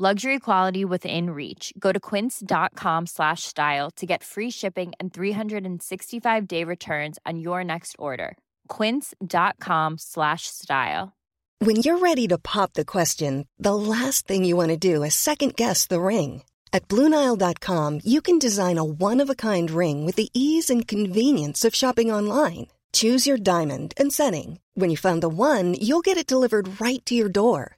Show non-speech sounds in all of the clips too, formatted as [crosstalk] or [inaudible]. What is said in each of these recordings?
Luxury quality within reach. Go to quince.com slash style to get free shipping and 365 day returns on your next order. Quince.com slash style. When you're ready to pop the question, the last thing you want to do is second guess the ring. At Bluenile.com, you can design a one of a kind ring with the ease and convenience of shopping online. Choose your diamond and setting. When you find the one, you'll get it delivered right to your door.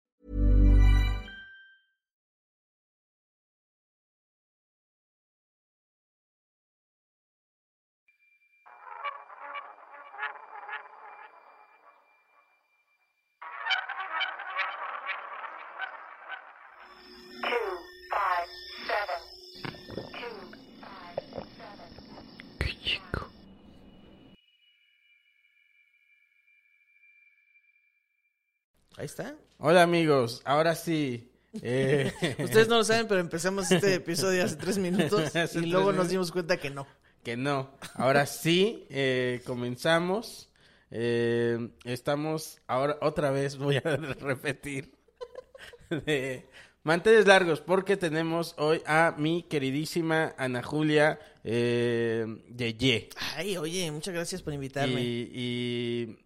Ahí está. Hola amigos, ahora sí. eh, [laughs] Ustedes no lo saben, pero empezamos este episodio hace tres minutos [laughs] Hace y luego nos dimos cuenta que no. que no. Ahora sí, eh, comenzamos. Eh, estamos ahora otra vez, voy a [laughs] repetir, de manteles largos, porque tenemos hoy a mi queridísima Ana Julia Yeye. Ay, oye, muchas gracias por invitarme. Y, y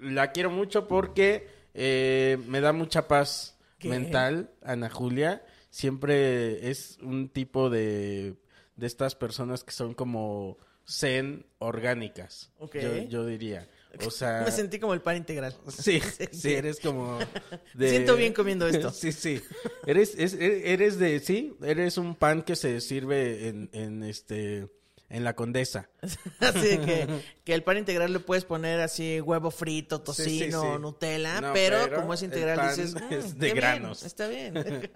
la quiero mucho porque eh, me da mucha paz ¿Qué? mental, Ana Julia. Siempre es un tipo de, de estas personas que son como zen orgánicas. Ok. Yo, yo diría. O sea, [laughs] Me sentí como el pan integral. [laughs] [laughs] sí, sí, eres como de... Siento bien comiendo esto. Sí, sí. Eres, es- eres de, sí, eres un pan que se sirve en, en este, en la condesa. [laughs] Así que, que el pan integral le puedes poner así huevo frito, Sí, sí, tocino, sí. Nutella, No, pero, pero como es integral dices, [laughs] es "Mm, de bien, granos". está bien. [laughs]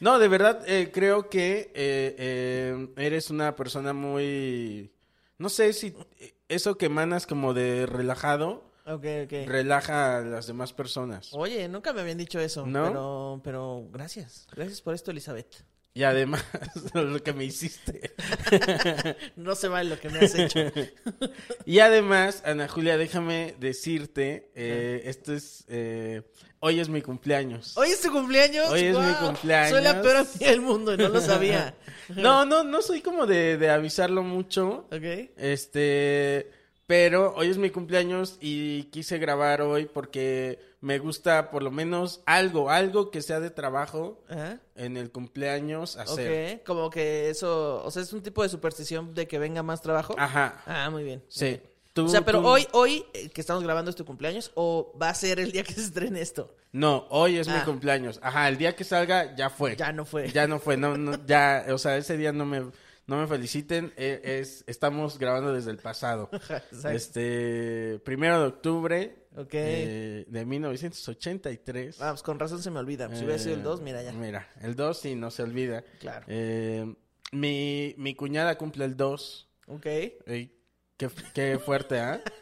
No, de verdad, eh, creo que eh, eh, eres una persona muy... No sé si eh, eso que emanas como de relajado ok, ok. relaja a las demás personas. Oye, nunca me habían dicho eso, ¿No? pero, pero gracias. Gracias por esto, Elizabeth. Y además, [laughs] lo que me hiciste. [laughs] No se vale lo que me has hecho. [laughs] Y además, Ana Julia, déjame decirte, eh, esto es... eh, hoy es mi cumpleaños. Hoy es tu cumpleaños. Hoy es mi cumpleaños. Soy la peor amiga del mundo y no lo sabía. No, no, no soy como de, de avisarlo mucho. ok. Este, pero hoy es mi cumpleaños y quise grabar hoy porque me gusta por lo menos algo, algo que sea de trabajo Ajá. en el cumpleaños hacer. Ok, como que eso, o sea, es un tipo de superstición de que venga más trabajo. Ajá, Ah, muy bien. sí. Tú- o sea, pero tú- hoy, hoy eh, que estamos grabando es tu cumpleaños o va a ser el día que se estrene esto. No, hoy es mi Ah. cumpleaños. Ajá, el día que salga ya fue. Ya no fue. Ya no fue, no, no, ya, o sea, ese día no me, no me feliciten, eh, es, estamos grabando desde el pasado. [laughs] Exacto. Este, primero de octubre Ok. eh, de 1983. Ah, pues con razón se me olvida. Si hubiera sido el Eh, 2, mira ya. Mira, el 2 sí, no se olvida. Claro. Eh, mi, mi cuñada cumple el 2. Ok. Ey, qué, qué fuerte, ¿ah? [laughs]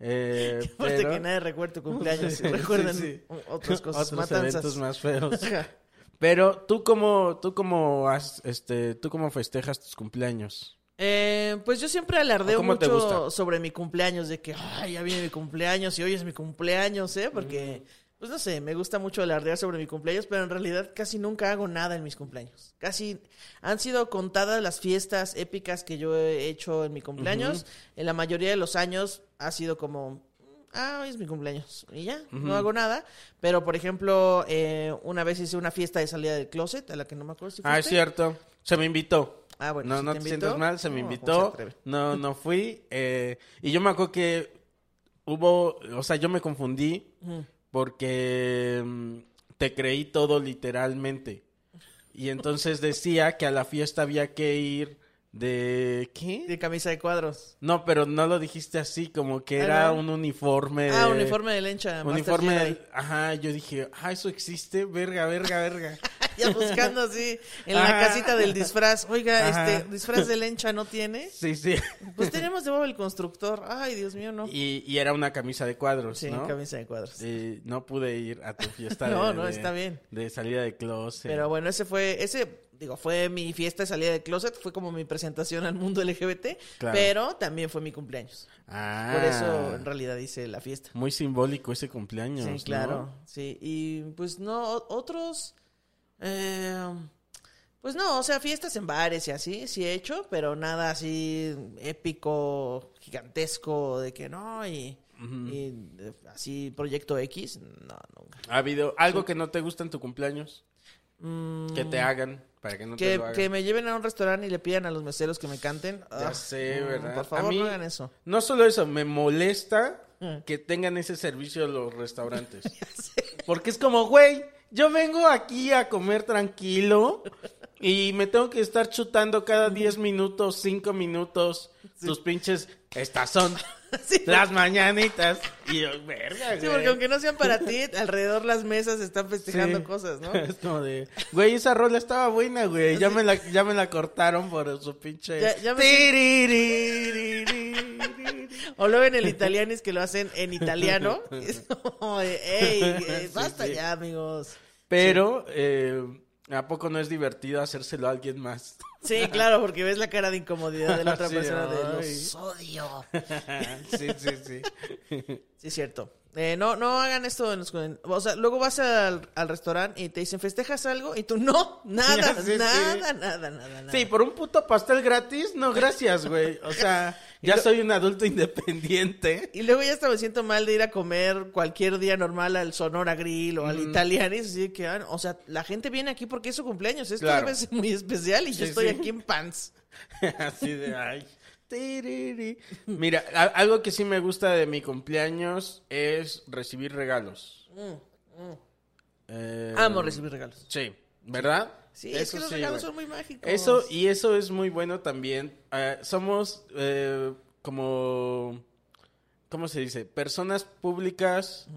Eh, Fuerte pero- que nadie recuerde tu cumpleaños. [laughs] Sí, sí, sí. otras cosas, Otros matanzas. eventos más feos. [laughs] Pero tú cómo, tú cómo has, este, tú cómo festejas tus cumpleaños. Eh, pues yo siempre alardeo ¿O cómo te mucho sobre mi cumpleaños, de que, ay, ya viene mi cumpleaños y hoy es mi cumpleaños, ¿eh? Porque, pues no sé, me gusta mucho alardear sobre mi cumpleaños, pero en realidad casi nunca hago nada en mis cumpleaños. Casi han sido contadas las fiestas épicas que yo he hecho en mi cumpleaños. En la mayoría de los años ha sido como, ah, hoy es mi cumpleaños. Y ya, no hago nada. Pero, por ejemplo, eh, una vez hice una fiesta de salida del closet, a la que no me acuerdo si Ah, es cierto. Se me invitó. Ah, bueno, no, ¿sí no te te, sientas mal, se me No, ¿cómo se invitó. no, no fui. eh, y yo me acuerdo que hubo, o sea, yo me confundí porque mm, te creí todo literalmente. Y entonces decía que a la fiesta había que ir de ¿qué? De camisa de cuadros. No, pero no lo dijiste así, como que era Ah, ¿no? un uniforme. Ah, de- uniforme de lencha. Uniforme, de- ajá, yo dije, ah, eso existe, verga, verga, verga. [laughs] Ya buscando así en la casita del disfraz. Oiga, Ajá. este disfraz de lencha no tiene. Sí, sí. Pues tenemos de Bob el constructor. Ay, Dios mío, no. Y, y era una camisa de cuadros, Sí, ¿no? camisa de cuadros. Eh, no pude ir a tu fiesta [laughs] No, de, no, de- está bien. de salida de closet. Pero bueno, ese fue, ese, digo, fue mi fiesta de salida de closet, fue como mi presentación al mundo LGBT, Claro. pero también fue mi cumpleaños. ah, Por eso en realidad hice la fiesta. Muy simbólico ese cumpleaños, Sí, ¿no? claro, sí. Y pues no, otros, eh, pues no, o sea, fiestas en bares y así, sí he hecho, pero nada así épico, gigantesco, de que no, y, y, eh, así Proyecto X, no, nunca. ¿Ha habido algo que no te gusta en tu cumpleaños? Mm, Que te hagan, para que no te lo hagan. que me lleven a un restaurante y le pidan a los meseros que me canten. Ya Ah, sé, no, ¿verdad? Por A favor, mí- no hagan eso. No solo eso, me molesta Mm. que tengan ese servicio los restaurantes. [laughs] Porque es como, güey, yo vengo aquí a comer tranquilo y me tengo que estar chutando cada 10 minutos, 5 minutos tus pinches, estas son [laughs] Sí, las mañanitas. Y yo, verga, güey. Sí, porque aunque no sean para ti, alrededor las mesas están festejando Sí. cosas, ¿no? [laughs] Es como de, güey, esa rola estaba buena, güey. Ya me la, ya me la cortaron por su pinche. Ya- ya me- Tiririririri. O luego en el italianis que lo hacen en italiano. [laughs] Es ey, eh, Sí, basta sí. ya, amigos. Pero, eh, ¿a poco no es divertido hacérselo a alguien más? Sí, claro, porque ves la cara de incomodidad de la otra [laughs] persona de ay. los odio. [laughs] sí, sí, sí. Sí, es cierto. Eh, no, no hagan esto. En los- o sea, luego vas al, al restaurante y te dicen, ¿festejas algo? Y tú, no, nada, Sí, sí. nada, nada, nada, nada. Sí, por un puto pastel gratis, no, gracias, güey. O sea, ya lo- soy un adulto [laughs] independiente. Y luego ya hasta me siento mal de ir a comer cualquier día normal al Sonora Grill o al Italianis. Así que, ah, o sea, la gente viene aquí porque es su cumpleaños. Esto Claro. ser muy especial y yo estoy sí. aquí en pants. [laughs] Así de, ay. Mira, algo que sí me gusta de mi cumpleaños es recibir regalos. Eh, Amo recibir regalos. Sí, ¿verdad? Sí, es Eso que los sí, regalos son muy mágicos. Eso, y eso es muy bueno también. Eh, somos eh, como, ¿cómo se dice? Personas públicas,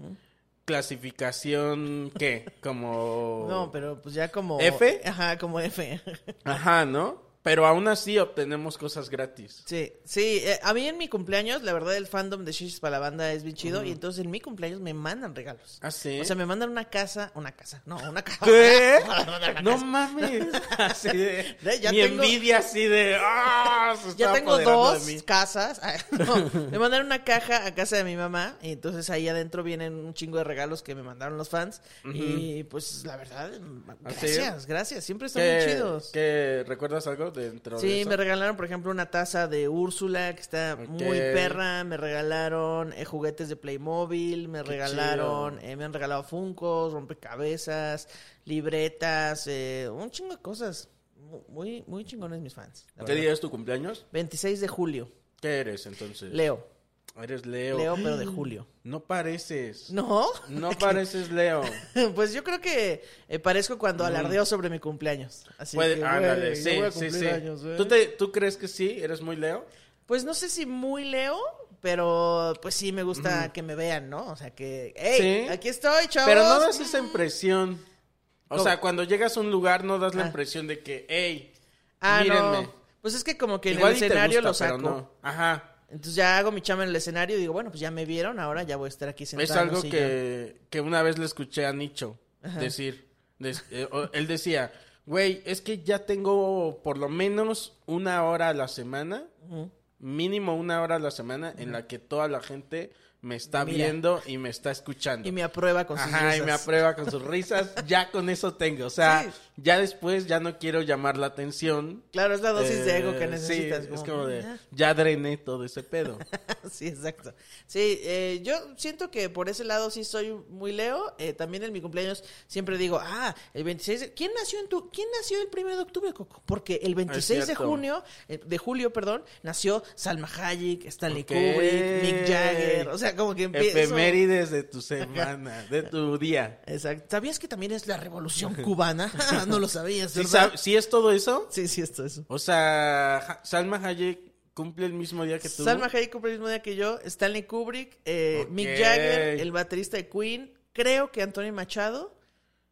clasificación, ¿qué? Como... [laughs] No, pero pues ya como... ¿F? Ajá, como F. [laughs] Ajá, ¿no? Pero aún así obtenemos cosas gratis. Sí, sí, eh, a mí en mi cumpleaños, la verdad, el fandom de Shishis para la banda es bien chido. Y entonces en mi cumpleaños me mandan regalos. ¿Ah, sí? O sea, me mandan una casa, una casa, no, una [laughs] [laughs] casa. ¿Qué? No mames. [laughs] Así de... Ya- ya mi tengo- envidia así de... ¡Ah! Se Ya tengo dos de casas. Ah, no, me mandaron una caja a casa de mi mamá. Y entonces ahí adentro vienen un chingo de regalos que me mandaron los fans. Y pues la verdad, ¿Ah, gracias, gracias. Siempre están muy ¿Qué, chidos. qué- recuerdas algo dentro de Sí, eso? me regalaron, por ejemplo, una taza de Úrsula que está muy perra. Me regalaron eh, juguetes de Playmobil. Me Qué regalaron, eh, me han regalado Funkos, rompecabezas, libretas, eh, un chingo de cosas. Mu- Muy, muy chingones mis fans. ¿Qué verdad. día es tu cumpleaños? 26 de julio. ¿Qué eres entonces? Leo. Eres Leo. Leo, pero de [gasps] julio. No pareces. ¿No? No [laughs] pareces Leo. [laughs] Pues yo creo que eh, parezco cuando alardeo sobre mi cumpleaños. Así Puede, que, ándale, sí, sí, sí. años, ¿eh? ¿Tú, te, ¿Tú crees que sí? ¿Eres muy Leo? Pues no sé si muy leo, pero pues sí me gusta que me vean, ¿no? O sea que, hey, Sí. aquí estoy, chavos. Pero no das esa impresión. O ¿Cómo? sea, cuando llegas a un lugar no das la Ah. impresión de que, hey, Ah, mírenme. no. Pues es que como que Igual en el escenario gusta, lo pero saco. no. Ajá. Entonces ya hago mi chama en el escenario y digo, bueno, pues ya me vieron, ahora ya voy a estar aquí sentado. Es algo que, que una vez le escuché a Nicho Ajá. decir. Eh, él decía, güey, es que ya tengo por lo menos una hora a la semana, mínimo una hora a la semana, en la que toda la gente me está Mira. viendo y me está escuchando. Y me aprueba con sus Ajá, y me risas. aprueba con sus risas. [laughs] Ya con eso tengo. O sea, Sí. ya después ya no quiero llamar la atención. Claro, es la dosis de ego que Eh, necesitas. Sí, es como, de, ya drené todo ese pedo. [laughs] Sí, exacto. Sí, eh, yo siento que por ese lado sí soy muy Leo. Eh, también en mi cumpleaños siempre digo, ah, el 26 de... ¿Quién nació en tu... ¿Quién nació el 1 de octubre, Coco? Porque el 26 de junio, eh, de julio, perdón, nació Salma Hayek, Stanley Ok. Kubrick, Mick Jagger. O sea, sea, [laughs] como que empiezo... Efemérides de tu semana, de tu día. Exacto. ¿Sabías que también es la revolución cubana? [laughs] no lo sabías, ¿Sí, ¿verdad? sab- sí es todo eso? Sí, sí, esto eso. O sea, Salma Hayek cumple el mismo día que tú. Salma Hayek cumple el mismo día que yo, Stanley Kubrick, eh. Mick Jagger, el baterista de Queen, creo que Antonio Machado.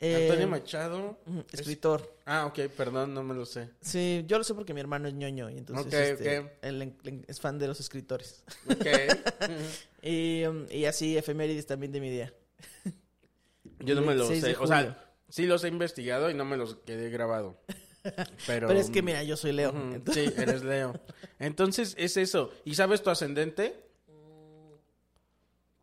eh, Antonio Machado. es- escritor. Ah, ok, perdón, no me lo sé. Sí, yo lo sé porque mi hermano es ñoño y entonces este, ok. él, él es fan de los escritores. Ok. [laughs] Y, um, y así efemérides también de mi día. [laughs] Yo no me lo 6 de sé. O sea, sí los he investigado y no me los quedé grabado. [laughs] Pero, Pero es que mira, yo soy Leo. Entonces- Sí, eres Leo. Entonces es eso. ¿Y sabes tu ascendente?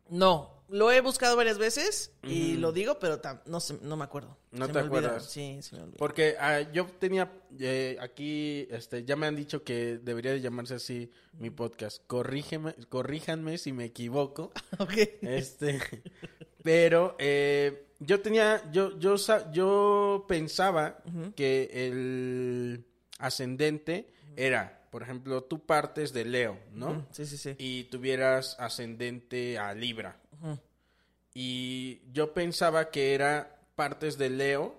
No, lo he buscado varias veces y lo digo, pero no, sé- no me acuerdo. No Se te me acuerdas. Sí, se me. Porque ah, yo tenía eh, aquí, este, ya me han dicho que debería de llamarse así mi podcast. Corrígeme, corríjanme si me equivoco. [laughs] Ok. Este, pero eh, yo tenía, yo, yo, yo pensaba que el ascendente era, por ejemplo, tú partes de Leo, ¿no? Sí, sí, sí. Y tuvieras ascendente a Libra. Y yo pensaba que era partes de Leo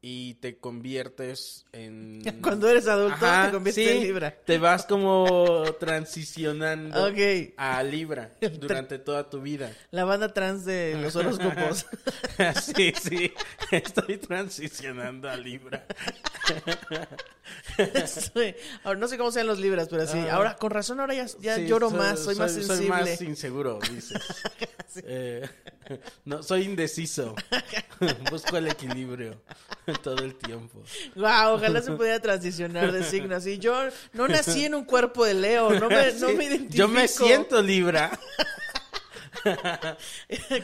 y te conviertes en... [laughs] Cuando eres adulto Ajá, te conviertes sí, en Libra. Te vas como transicionando [laughs] a Libra [laughs] durante toda tu vida. La banda trans de los horóscopos. sí, sí, estoy transicionando a Libra. Ahora, no sé cómo sean los libras, pero sí. Ah. Ahora, con razón, ahora ya, ya Sí, lloro soy- más, soy, más sensible. Soy más inseguro, dices. Eh, no, soy indeciso. Busco el equilibrio [laughs] todo el tiempo. Wow, ojalá se [laughs] pudiera transicionar de signo así. Yo no nací en un cuerpo de Leo, no me, no Sí, me identifico. Yo me siento Libra. [laughs]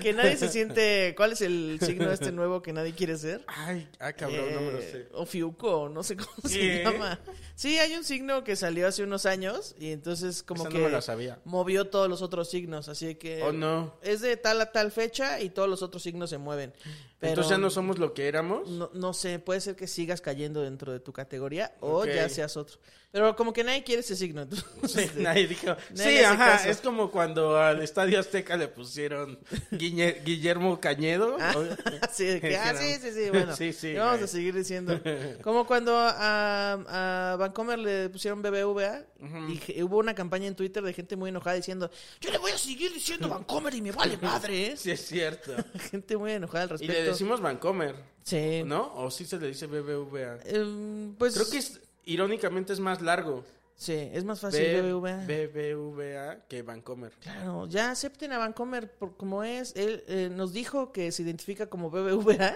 que nadie se siente. ¿Cuál es el signo este nuevo que nadie quiere ser? Ay, ah, cabrón, no me lo Eh, sé. O Fiuco, no sé cómo se llama. Sí, hay un signo que salió hace unos años y entonces como Esa no que me la sabía. movió todos los otros signos, así que Oh, no. es de tal a tal fecha y todos los otros signos se mueven. Pero Entonces ya no somos lo que éramos. no, no sé, puede ser que sigas cayendo dentro de tu categoría o ya seas otro. Pero como que nadie quiere ese signo. entonces, [laughs] Sí, este, nadie dijo. nadie Sí, ajá. caso. Es como cuando al Estadio Azteca le pusieron Guille- Guillermo Cañedo. Ah, [laughs] sí, de que, [laughs] ah, sí, sí, sí, bueno. Sí, sí, vamos a seguir diciendo. Como cuando a, a Vancomer le pusieron BBVA y hubo una campaña en Twitter de gente muy enojada diciendo, yo le voy a seguir diciendo Vancomer y me vale madre, ¿eh? Sí, es cierto. Gente muy enojada al Y respecto. le decimos Vancomer, Sí. ¿no? O sí se le dice BBVA. Em, pues, Creo que es, irónicamente es más largo. Sí, es más fácil B- BBVA. BBVA que Vancomer. Claro, ya acepten a Vancomer por como es. Él eh, nos dijo que se identifica como BBVA.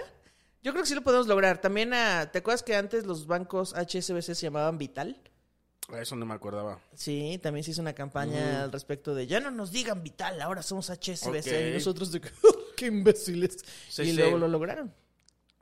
Yo creo que sí lo podemos lograr. También, a, ¿te acuerdas que antes los bancos HSBC se llamaban Vital? A Eso no me acordaba. Sí, también se hizo una campaña al respecto de ya no nos digan Vital, ahora somos HSBC. Y nosotros de que, [laughs] qué imbéciles. Sí, y sí. luego lo lograron.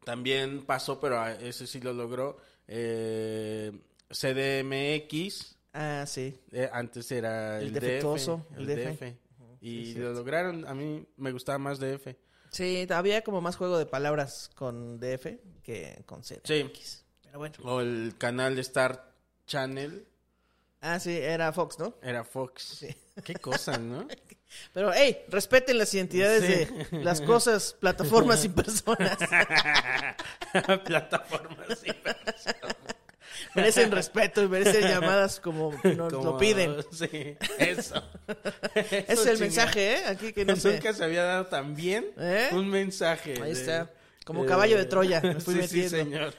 También pasó, pero ese sí lo logró. eh, CDMX. Ah, sí. eh, antes era El el, defectuoso, DF. el El DF. DF. Y sí, lo lograron. A mí me gustaba más DF. Sí, había como más juego de palabras con DF que con Sí. CDMX. Pero bueno. O el canal Star Channel Ah, sí, era Fox, ¿no? era Fox. Qué cosa, ¿no? [laughs] Pero, hey, respeten las identidades Sí. de las cosas, plataformas y personas. [laughs] Plataformas y merecen respeto y merecen llamadas como [laughs] nos como- lo piden. Sí, eso. Ese es Eso, el mensaje, ¿eh? Aquí que no sé. Nunca se había dado tan bien ¿Eh? un mensaje. Ahí de- está. Como de- caballo de Troya, me fui sí, sí, metiendo. señor.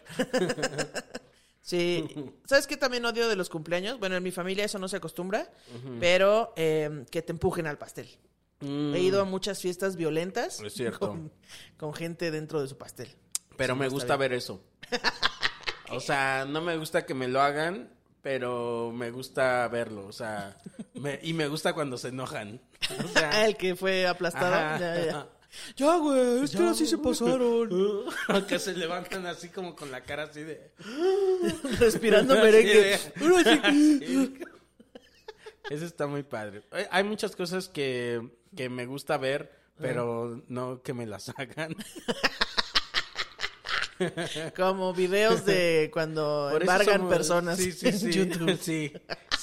Sí. [laughs] ¿Sabes qué también odio de los cumpleaños? Bueno, en mi familia eso no se acostumbra, pero eh, que te empujen al pastel. Mm, He ido a muchas fiestas violentas Es cierto. Con, con gente dentro de su pastel. Pero Sí, me gusta bien. ver eso. [laughs] O sea, no me gusta que me lo hagan, pero me gusta verlo. O sea, me- y me gusta cuando se enojan. [laughs] O sea, Ah, el que fue aplastado. Ajá. Ya, ya. Ya, güey, es que así se pasaron. [laughs] que se levantan así como con la cara así de... [laughs] Respirando merengue. Eso está muy padre. Hay muchas cosas que, que me gusta ver, pero no que me las [laughs] hagan. [laughs] Como videos de cuando embargan somos- personas Sí, sí, en sí. YouTube. Sí,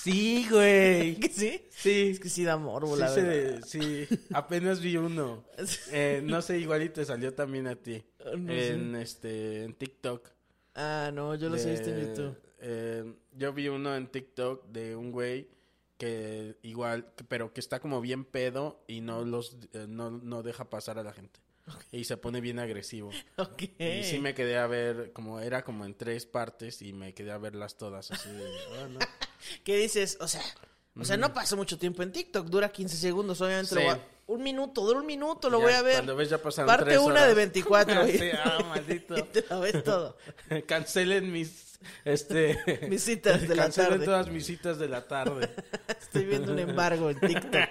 Sí, güey. ¿Que [laughs] sí? Sí. Es que sí da morbo, Sí, la verdad. sí, apenas vi uno. [laughs] Eh, no sé, igual y te salió también a ti. No en este, en TikTok. Ah, no, yo los he visto en YouTube. eh, yo vi uno en TikTok de un güey que igual, pero que está como bien pedo y no los, eh, no, no deja pasar a la gente. Y se pone bien agresivo. [laughs] Y sí me quedé a ver, como era como en tres partes y me quedé a verlas todas así de, [laughs] "Ah, no". ¿Qué dices? O sea, o sea, no paso mucho tiempo en TikTok, dura 15 segundos, obviamente. lo Sí. voy a- Un minuto, dura un minuto, lo Ya, voy a ver. Cuando ves ya pasaron Parte una de 24. [laughs] y- Sí, ah, maldito. y te lo ves todo. Cancelen mis, este... [laughs] Mis citas de la tarde. todas mis citas de la tarde. Estoy viendo un embargo en TikTok.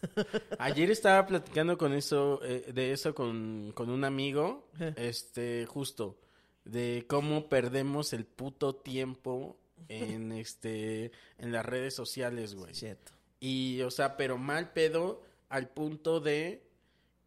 [laughs] Ayer estaba platicando con eso, eh, de eso con, con un amigo, Eh. este, justo, de cómo perdemos el puto tiempo en, [laughs] este, en las redes sociales, güey. Cierto. Y, o sea, pero mal pedo al punto de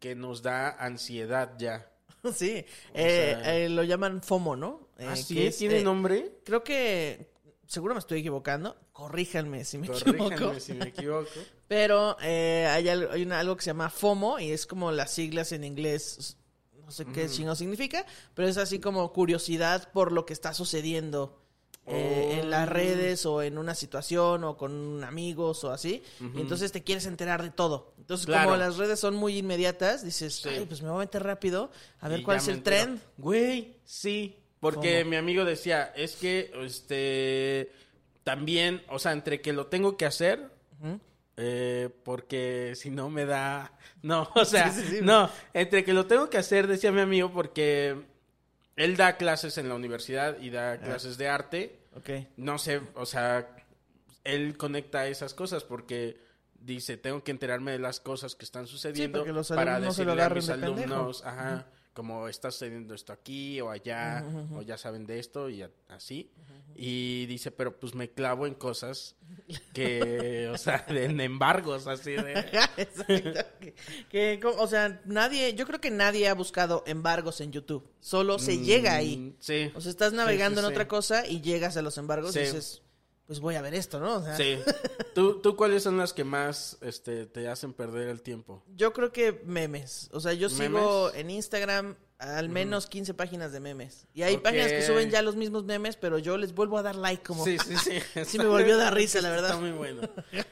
que nos da ansiedad ya. [laughs] Sí, eh, sea- eh, lo llaman FOMO, ¿no? Eh, ¿Ah, sí? es, ¿Tiene eh, nombre? Creo que, seguro me estoy equivocando, corríjanme si me Corríjanme equivoco. [laughs] si me equivoco. Pero eh, hay, al- hay una- algo que se llama FOMO y es como las siglas en inglés, no sé qué chingo significa, pero es así como curiosidad por lo que está sucediendo eh, en las Oh. redes o en una situación o con amigos o así. Y entonces te quieres enterar de todo. Entonces Claro. como las redes son muy inmediatas, dices, Sí. ay, pues me voy a meter rápido a ver Y cuál es el entero. trend. Güey, sí. Porque ¿Cómo? mi amigo decía, es que, este, también, o sea, entre que lo tengo que hacer, eh, porque si no me da, [laughs] no, o sea, Sí, sí, sí. no, entre que lo tengo que hacer, decía mi amigo, porque él da clases en la universidad y da clases de arte, Ok. no sé, o sea, él conecta esas cosas porque dice, tengo que enterarme de las cosas que están sucediendo porque los para no se lo decirle a mis de pendejo. alumnos, ajá, como está sucediendo esto aquí o allá, o ya saben de esto y así. Y dice, pero pues me clavo en cosas que, o sea, [laughs] en embargos, así de... [laughs] Exacto. Que, o sea, nadie, yo creo que nadie ha buscado embargos en YouTube. Solo se llega ahí. Mm, Sí. O sea, estás navegando sí, en sí. otra cosa y llegas a los embargos y dices, pues voy a ver esto, ¿no? O sea, Sí. [laughs] ¿Tú, ¿Tú cuáles son las que más este, te hacen perder el tiempo? Yo creo que memes. O sea, yo sigo en Instagram al menos 15 páginas de memes. Y hay páginas que suben ya los mismos memes, pero yo les vuelvo a dar like como... Sí, sí, sí. [laughs] Sí me volvió a dar [laughs] risa, la verdad. Está muy bueno.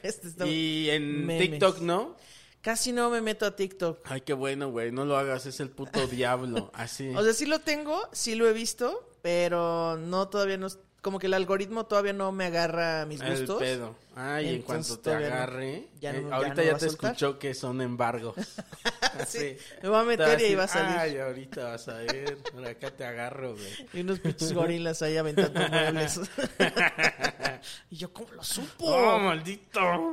Este está- Y en Memes. TikTok, ¿no? Casi no me meto a TikTok. Ay, qué bueno, güey. No lo hagas, es el puto diablo. Así. O sea, sí lo tengo, sí lo he visto, pero no todavía no... Como que el algoritmo todavía no me agarra mis el gustos. pedo. Ay, en cuanto te no. agarre. Ya no- eh, ya ahorita no ya, va a te escuchó que son embargos. [laughs] Sí, me va a meter y ahí va a salir. Ay, ahorita vas a ver. Por acá te agarro, güey. Y unos pinches gorilas ahí aventando [laughs] muebles. [laughs] y yo, ¿cómo lo supo? ¡Oh, maldito!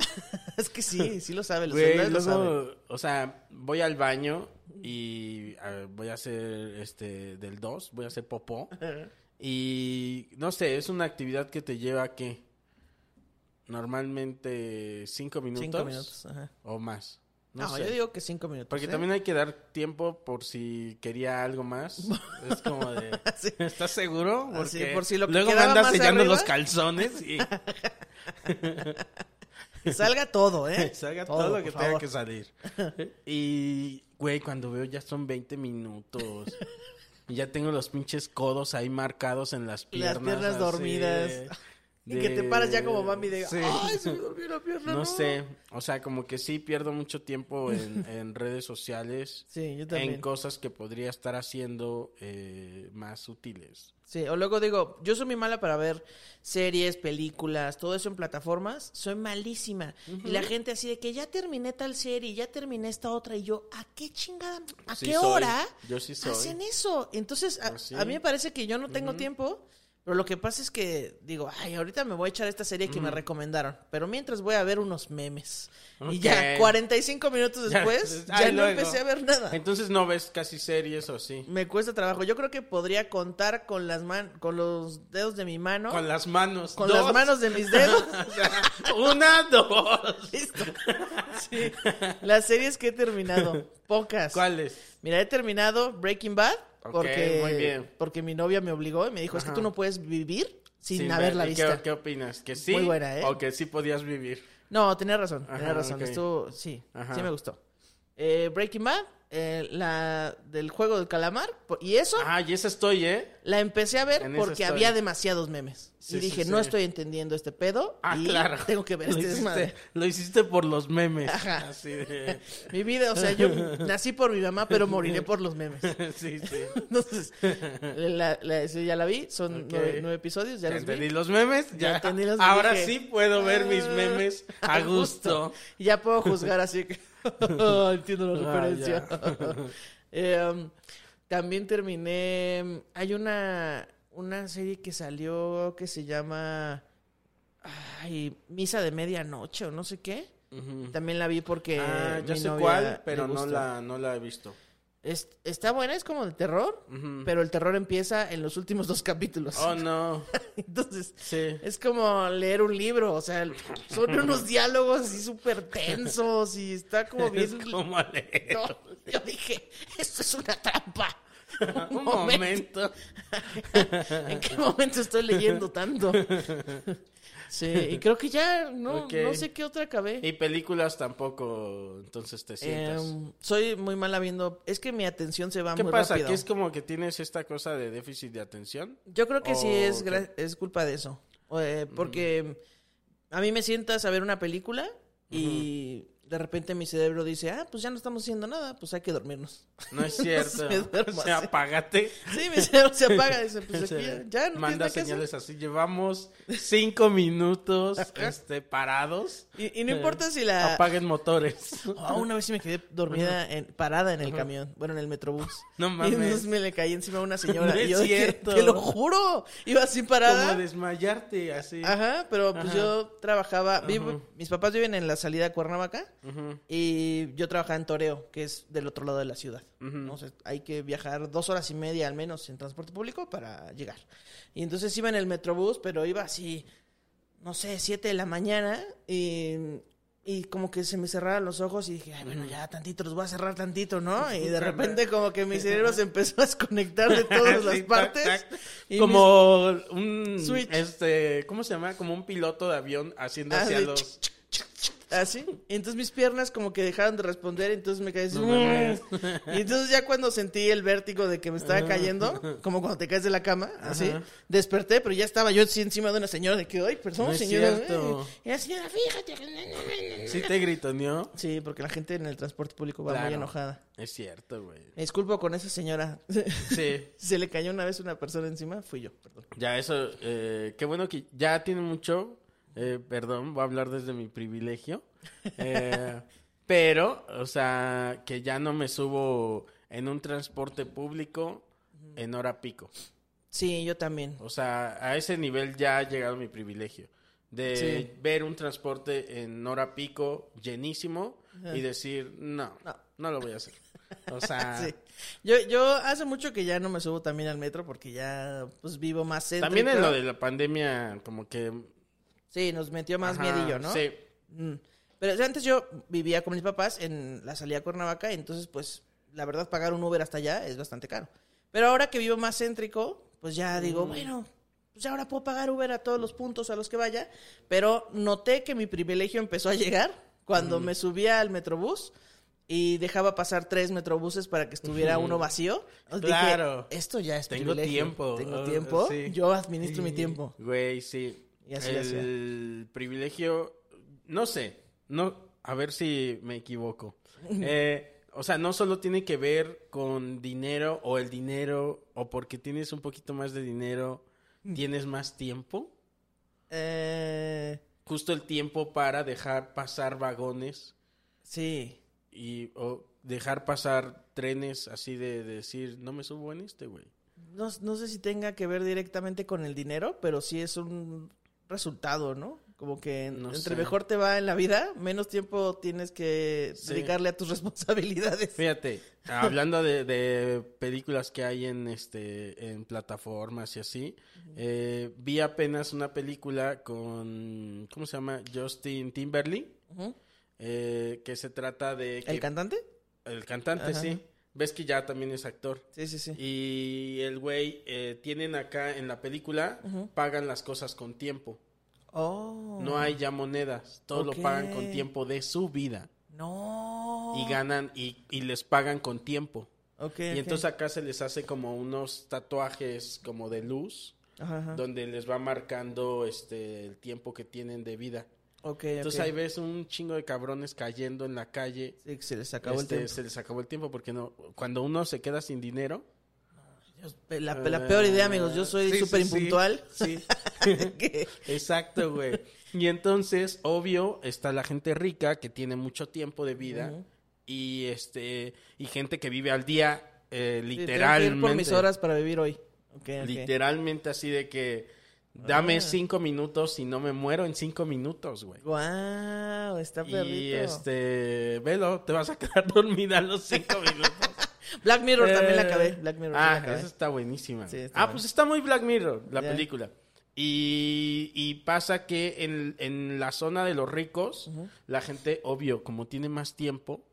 es que sí, sí lo sabe, los Güey, lo saben. luego, o sea, voy al baño y a- voy a hacer este del 2, voy a hacer popó. Y no sé, es una actividad que te lleva que normalmente cinco minutos, Cinco minutos, ajá. o más. No, No, sé. yo digo que cinco minutos. Porque ¿eh? también hay que dar tiempo por si quería algo más. [laughs] Es como de, [laughs] Sí. ¿estás seguro? Así, Porque por si lo que luego me andas sellando arriba. los calzones y Que [laughs] salga todo, ¿eh? salga Todo, todo, lo que tenga favor. que salir. Y, güey, cuando veo ya son 20 minutos. Y ya tengo los pinches codos ahí marcados en las piernas. piernas así dormidas. De- Y que te paras ya como mami de... Sí. ¡Ay, se me durmió la pierna! No sé, o sea, como que sí pierdo mucho tiempo en, [laughs] en redes sociales. Sí, yo también. En cosas que podría estar haciendo eh, más útiles. Sí, o luego digo, yo soy muy mala para ver series, películas, todo eso en plataformas. Soy malísima. Y la gente así de que ya terminé tal serie, ya terminé esta otra. Y yo, ¿a qué chingada? ¿A Sí qué soy. hora Yo sí soy. hacen eso? Entonces, a, sí. a mí me parece que yo no tengo tiempo. Pero lo que pasa es que digo, ay, ahorita me voy a echar esta serie que me recomendaron. Pero mientras voy a ver unos memes. Y ya, Ok. 45 minutos Ya, después, [laughs] ya, ay, no luego. empecé a ver nada. Entonces no ves casi series o sí. Me cuesta trabajo. Yo creo que podría contar con las man con los dedos de mi mano. Con las manos. Con dos. las manos de mis dedos. [laughs] Una, dos. [laughs] Listo. Sí. Las series que he terminado. Pocas. ¿Cuáles? Mira, he terminado Breaking Bad. Ok, Porque, muy bien. porque mi novia me obligó y me dijo, es que Ajá. tú no puedes vivir sin, haberla ver- ¿y visto. ¿Qué, qué opinas? ¿Que sí? Muy buena, ¿eh? ¿O que sí podías vivir? No, tenía razón, tenía Ajá, razón. ok. Estuvo, sí, Ajá. sí me gustó. Eh, Breaking Bad, eh, la del juego del calamar, y eso Ah, y esa estoy, ¿eh? la empecé a ver En porque había demasiados memes. Sí, y dije, sí. no estoy entendiendo este pedo. Ah, y claro. Tengo que ver lo este hiciste, desmadre. Lo hiciste por los memes. Ajá. Así de... [laughs] Mi vida, o sea, yo nací por mi mamá, pero moriré por los memes. [laughs] sí, sí. [laughs] Entonces, la, la- ya la vi, son nueve, nueve episodios, ya, Ya los entendí vi. los memes. Ya, Ya entendí los- Ahora dije, sí puedo ver mis "Ah, memes a gusto. Ya puedo juzgar así que [laughs] entiendo la Ah, referencia. [laughs] Eh, um, también terminé. Hay una, una serie que salió que se llama ay, Misa de Medianoche o no sé qué. También la vi porque. ah, ya sé cuál, pero no la, no la he visto. Es- está buena, es como de terror, pero el terror empieza en los últimos [laughs] dos capítulos. Oh, no. [laughs] Entonces, Sí. es como leer un libro, o sea, son [laughs] unos diálogos así súper tensos y está como bien... Es como leer. No, yo dije, esto es una trampa. Un momento. ¿En qué momento estoy leyendo tanto? Sí, [laughs] y creo que ya no, no sé qué otra acabé. Y películas tampoco, entonces te sientas. Em, soy muy mala viendo. Es que mi atención se va ¿Qué muy pasa? rápido. ¿Que es como que tienes esta cosa de déficit de atención? Yo creo que sí ¿O es, qué? es culpa de eso. Eh, porque a mí me sientas a ver una película y de repente mi cerebro dice, ah, pues ya no estamos haciendo nada, pues hay que dormirnos. No es [laughs] cierto. O sea, apágate. Sí, mi cerebro se apaga y dice, pues aquí ya, ya no Manda que señales así. Llevamos cinco minutos este, parados. Y, y no importa si la... Apaguen motores. Ah, una vez sí me quedé dormida, en, parada en el camión, bueno, en el metrobús. [laughs] No Y mames. entonces me le caí encima a una señora. No y es yo dije, cierto. te lo juro, iba así parada. Como desmayarte así. Ajá, pero pues Ajá. yo trabajaba, vivo- mis papás viven en la salida de Cuernavaca Y yo trabajaba en Toreo, que es del otro lado de la ciudad. ¿no? O sea, hay que viajar dos horas y media al menos en transporte público para llegar. Y entonces iba en el metrobús, pero iba así, no sé, siete de la mañana y, y como que se me cerraron los ojos y dije, ay, bueno, ya tantito, los voy a cerrar tantito, ¿no? [laughs] Y de repente como que mi cerebro se empezó a desconectar de todas [laughs] las Sí, partes. tac. y Como un Switch. este, ¿cómo se llama? Como un piloto de avión haciendo Ah, hacia de los Así. Y entonces mis piernas como que dejaron de responder, entonces me caí así. No y entonces ya cuando sentí el vértigo de que me estaba cayendo, como cuando te caes de la cama, así, desperté, pero ya estaba yo así encima de una señora de que, ay, perdón, señora. cierto. Y la señora, fíjate. Sí te gritoneó. Sí, porque la gente en el transporte público va muy enojada. Es cierto, güey. Me disculpo con esa señora. Sí. [laughs] Se le cayó una vez una persona encima, fui yo, perdón. Ya eso, eh, qué bueno que ya tiene mucho, eh, perdón, voy a hablar desde mi privilegio, eh, [laughs] pero, o sea, que ya no me subo en un transporte público en hora pico. Sí, yo también. O sea, a ese nivel ya ha llegado mi privilegio. De Sí. ver un transporte en hora pico llenísimo y decir, no, No. no, lo voy a hacer. O sea, [laughs] Sí. Yo, yo hace mucho que ya no me subo también al metro porque ya pues vivo más céntrico. también en lo de la pandemia, como que... Sí, nos metió más ajá, miedillo, ¿no? Sí. Mm. Pero antes yo vivía con mis papás en la salida a Cuernavaca, entonces pues la verdad pagar un Uber hasta allá es bastante caro. Pero ahora que vivo más céntrico, pues ya digo, bueno, pues ahora puedo pagar Uber a todos los puntos a los que vaya. Pero noté que mi privilegio empezó a llegar cuando me subía al metrobús y dejaba pasar tres metrobuses para que estuviera uno vacío. Dije, Claro. esto ya es Tengo privilegio. tiempo. Tengo Ah, tiempo. sí. Yo administro mi tiempo. Güey, sí. Y así el privilegio, no sé, no, a ver si me equivoco. [laughs] Eh, o sea, no solo tiene que ver con dinero o el dinero o porque tienes un poquito más de dinero, Mm. tienes más tiempo. Eh, Justo el tiempo para dejar pasar vagones sí. y o dejar pasar trenes así de, de decir, no me subo en este, güey. No, no sé si tenga que ver directamente con el dinero, pero sí es un resultado, ¿no? Como que No entre sé. mejor te va en la vida, menos tiempo tienes que Sí. dedicarle a tus [laughs] responsabilidades. Fíjate, hablando de, de películas que hay en este en plataformas y así, eh, vi apenas una película con ¿cómo se llama? Justin Timberlake, Ujú. eh, que se trata de que- ¿El cantante? el cantante sí, ves que ya también es actor. Sí, sí, sí. Y el güey, eh, tienen acá en la película, pagan las cosas con tiempo. Oh. No hay ya monedas, todo lo pagan con tiempo de su vida. No. Y ganan y, y les pagan con tiempo. Ok, Y entonces acá se les hace como unos tatuajes como de luz, Ajá, ajá. donde les va marcando este el tiempo que tienen de vida. Ok, Entonces ok. ahí ves un chingo de cabrones cayendo en la calle. Sí, que se les acabó Este, el tiempo. Se les acabó el tiempo porque no, cuando uno se queda sin dinero. Dios, La, la peor idea, amigos. Yo soy súper sí, sí. impuntual. Sí. [laughs] [laughs] Exacto, güey. Y entonces, obvio, está la gente rica que tiene mucho tiempo de vida y este y gente que vive al día eh, Sí, tengo que literalmente. ir por mis horas para vivir hoy. Literalmente así de que dame Ah. cinco minutos y no me muero en cinco minutos, güey. Guau, está perrito. Y este, velo, te vas a quedar [laughs] dormida a los cinco minutos. [laughs] Black Mirror también la Eh, acabé. Black Mirror Ah, esa está buenísima. Sí, güey. está ah, pues está muy Black Mirror, la película. Y, y pasa que en, en la zona de los ricos, la gente, obvio, como tiene más tiempo,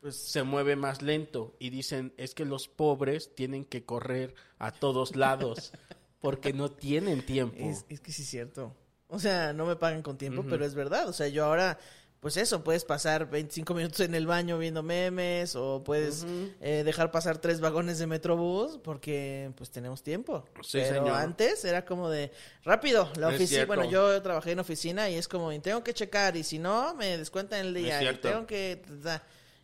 pues se mueve más lento. Y dicen, es que los pobres tienen que correr a todos lados [laughs] porque no tienen tiempo. Es, es que sí es cierto. O sea, no me pagan con tiempo, pero es verdad. O sea, yo ahora, pues eso, puedes pasar 25 minutos en el baño viendo memes o puedes eh, dejar pasar tres vagones de Metrobús porque pues tenemos tiempo. Sí, pero señor. antes era como de rápido, la oficina, bueno, yo trabajé en oficina y es como, tengo que checar y si no, me descuentan el día. Es y tengo que...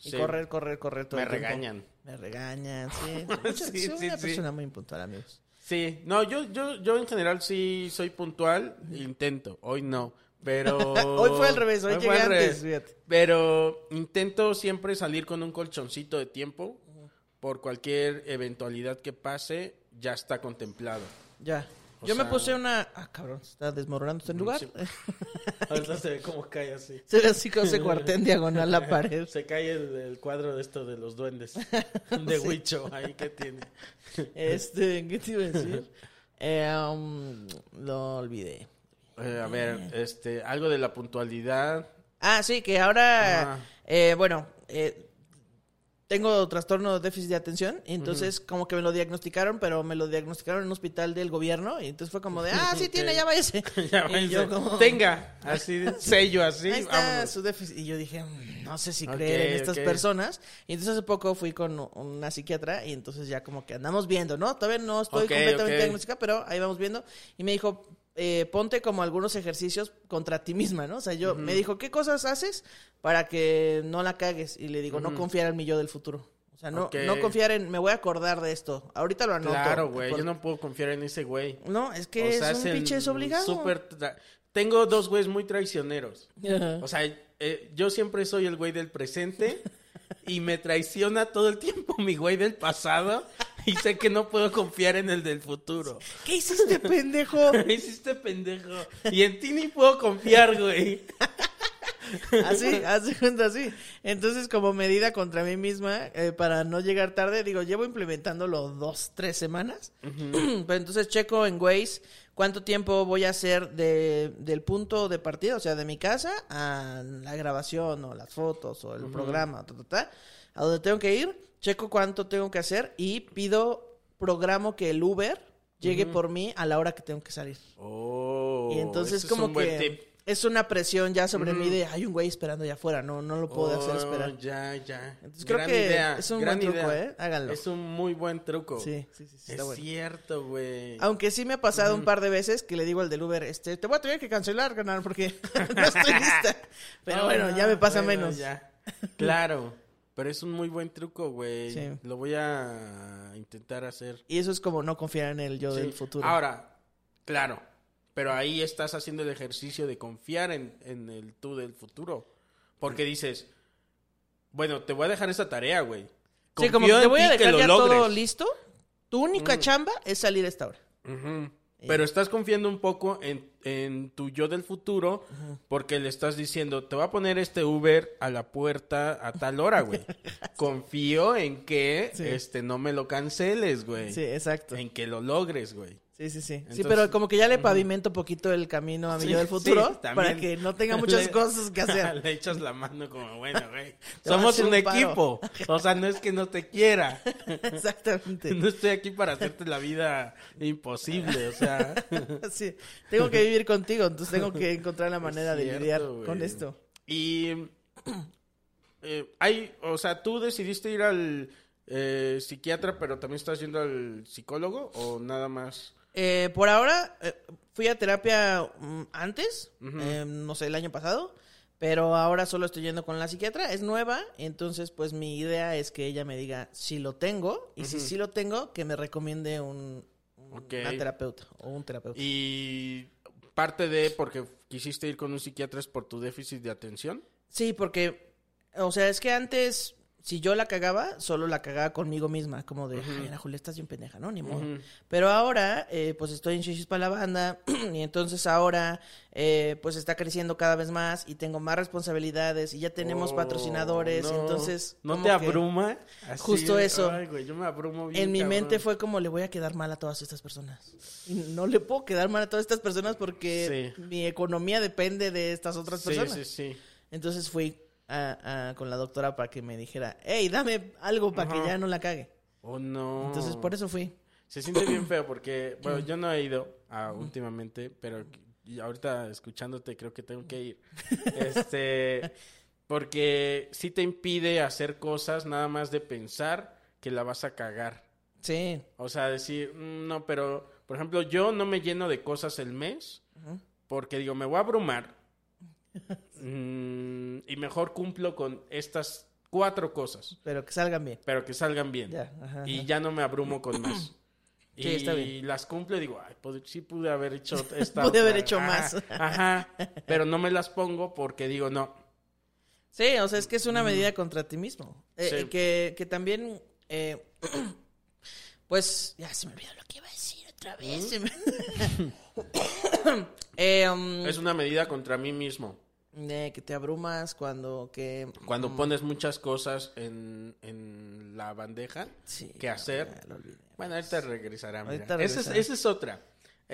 Y Sí. correr, correr, correr todo Me el regañan. Me regañan, sí. Mucha- [laughs] Sí, soy sí, una sí. persona muy impuntual, amigos. Sí, no, yo, yo, yo en general sí soy puntual, intento, hoy no, pero... [laughs] Hoy fue al revés, hoy fue llegué antes, fíjate. Pero intento siempre salir con un colchoncito de tiempo, por cualquier eventualidad que pase, ya está contemplado. Ya. O Yo me puse una... Ah, cabrón, se está desmoronando este lugar. Sí. [laughs] Ahorita se ve cómo cae así. Se ve así como se cuartea en diagonal la [laughs] pared. Se cae el, el cuadro de esto de los duendes, [laughs] de Huicho, ahí que tiene. Este, ¿qué te iba a decir? Eh, um, lo olvidé. Eh, a ver, este, algo de la puntualidad. Ah, sí, que ahora, eh, bueno, eh, tengo trastorno de déficit de atención, y entonces como que me lo diagnosticaron, pero me lo diagnosticaron en un hospital del gobierno, y entonces fue como de, [laughs] ah, sí tiene, ya váyase. [laughs] Ya Y váyanse. yo como- Tenga, [laughs] así, sello así. Ahí está vámonos. su déficit. Y yo dije, "Mm, no sé si creer en estas personas. Y entonces hace poco fui con una psiquiatra y entonces ya como que andamos viendo, ¿no? Todavía no estoy Ok, completamente diagnosticada, pero ahí vamos viendo. Y me dijo, eh, ponte como algunos ejercicios contra ti misma, ¿no? O sea, yo me dijo, ¿qué cosas haces para que no la cagues? Y le digo, no confiar en mi yo del futuro. O sea, no, no confiar en, me voy a acordar de esto. Ahorita lo anoto. Claro, güey, Por- yo no puedo confiar en ese güey. No, es que O sea, es un pinche desobligado. súper tra- Tengo dos güeyes muy traicioneros. O sea, eh, yo siempre soy el güey del presente y me traiciona todo el tiempo [laughs] mi güey del pasado [laughs] y sé que no puedo confiar en el del futuro. ¿Qué hiciste, pendejo? [laughs] Me hiciste pendejo. Y en ti ni puedo confiar, güey. [laughs] Así, hace cuenta así. Entonces, como medida contra mí misma, eh, para no llegar tarde, digo, llevo implementándolo dos, tres semanas. [clears throat] Pero entonces checo en Waze cuánto tiempo voy a hacer de, del punto de partida, o sea, de mi casa a la grabación o las fotos o el programa, ta, ta, ta, a donde tengo que ir, checo cuánto tengo que hacer y pido, programo que el Uber llegue por mí a la hora que tengo que salir. Oh, Y entonces es como buen que tip. es una presión ya sobre mí de hay un güey esperando allá afuera, no, no lo puedo hacer Oh, esperar. Ya, ya. Entonces creo que es un gran buen truco, idea. ¿eh? Háganlo. Es un muy buen truco. Sí, sí, sí, sí, es está bueno. cierto, güey. Aunque sí me ha pasado un par de veces que le digo al del Uber, este, te voy a tener que cancelar, canal, porque [laughs] no estoy lista. [laughs] Pero Oh, bueno, ya me pasa bueno, menos. ya. Claro, pero es un muy buen truco, güey. Sí. Lo voy a intentar hacer. Y eso es como no confiar en el yo Sí. del futuro. Ahora, claro, pero ahí estás haciendo el ejercicio de confiar en, en el tú del futuro. Porque dices, bueno, te voy a dejar esa tarea, güey. sí, como te voy a dejar ya todo logres. Mm. listo. Tu única chamba es salir a esta hora. Pero estás confiando un poco en, en tu yo del futuro porque le estás diciendo, te voy a poner este Uber a la puerta a tal hora, güey. [laughs] Confío en que Sí. este no me lo canceles, güey. Sí, exacto. En que lo logres, güey. Sí, Sí, sí, sí. pero como que ya le pavimento poquito el camino a mi Sí, yo del futuro sí, para que no tenga muchas [laughs] Le- cosas que hacer. [laughs] Le echas la mano como, bueno, güey. [laughs] Somos un un equipo. O sea, no es que no te quiera. Exactamente. No estoy aquí para hacerte la vida imposible, o sea. Sí, tengo que vivir contigo, entonces tengo que encontrar la manera de lidiar güey. con esto. Y [clears throat] eh, hay, o sea, tú decidiste ir al eh, psiquiatra, pero también estás yendo al psicólogo o nada más. Eh, por ahora, eh, fui a terapia mm, antes, eh, no sé, el año pasado, pero ahora solo estoy yendo con la psiquiatra, es nueva, entonces pues mi idea es que ella me diga si lo tengo, y si sí lo tengo, que me recomiende un, una terapeuta o un terapeuta. Y parte de porque quisiste ir con un psiquiatra es por tu déficit de atención. Sí, porque, o sea, es que antes, si yo la cagaba, solo la cagaba conmigo misma, como de, ay, Ana Julia, estás bien pendeja, ¿no? Ni modo. Pero ahora, eh, pues estoy en Shishis para la banda, [clears throat] y entonces ahora, eh, pues está creciendo cada vez más, y tengo más responsabilidades, y ya tenemos Oh, patrocinadores, no. entonces... ¿No te abruma? Así Justo eso. Ay, güey, yo me abrumo bien. En mi cabrón. mente fue como, le voy a quedar mal a todas estas personas. Y no le puedo quedar mal a todas estas personas porque Sí. mi economía depende de estas otras Sí, personas. sí, sí. Entonces fui a- a- con la doctora para que me dijera, hey, dame algo para que ya no la cague. Oh, no. Entonces por eso fui. Se siente bien feo porque, [clears throat] bueno, yo no he ido a, últimamente, pero y ahorita escuchándote creo que tengo que ir. [laughs] Este, porque sí te impide hacer cosas nada más de pensar que la vas a cagar. Sí. O sea, decir, "Mm, no, pero, por ejemplo, yo no me lleno de cosas el mes porque digo, me voy a abrumar mm, y mejor cumplo con estas cuatro cosas, Pero que salgan bien. pero que salgan bien. Ya, ajá, Y ajá. ya no me abrumo con más. Sí, [clears throat] y está bien. las cumplo y digo, ay, pod- sí pude haber hecho [laughs] esta Pude haber otra". hecho más. Ajá, pero no me las pongo porque digo, no. Sí, o sea, es que es una medida contra ti mismo. Eh, Sí. que, que también, eh, [clears throat] pues, ya se me olvidó lo que iba a decir otra vez. me- [coughs] [coughs] Eh, um, Es una medida contra mí mismo. Eh, que te abrumas cuando que... Cuando pones muchas cosas en, en la bandeja Sí, que hacer. ya. Bueno, ahorita regresará. mira. Ahorita Esa, es, esa es otra.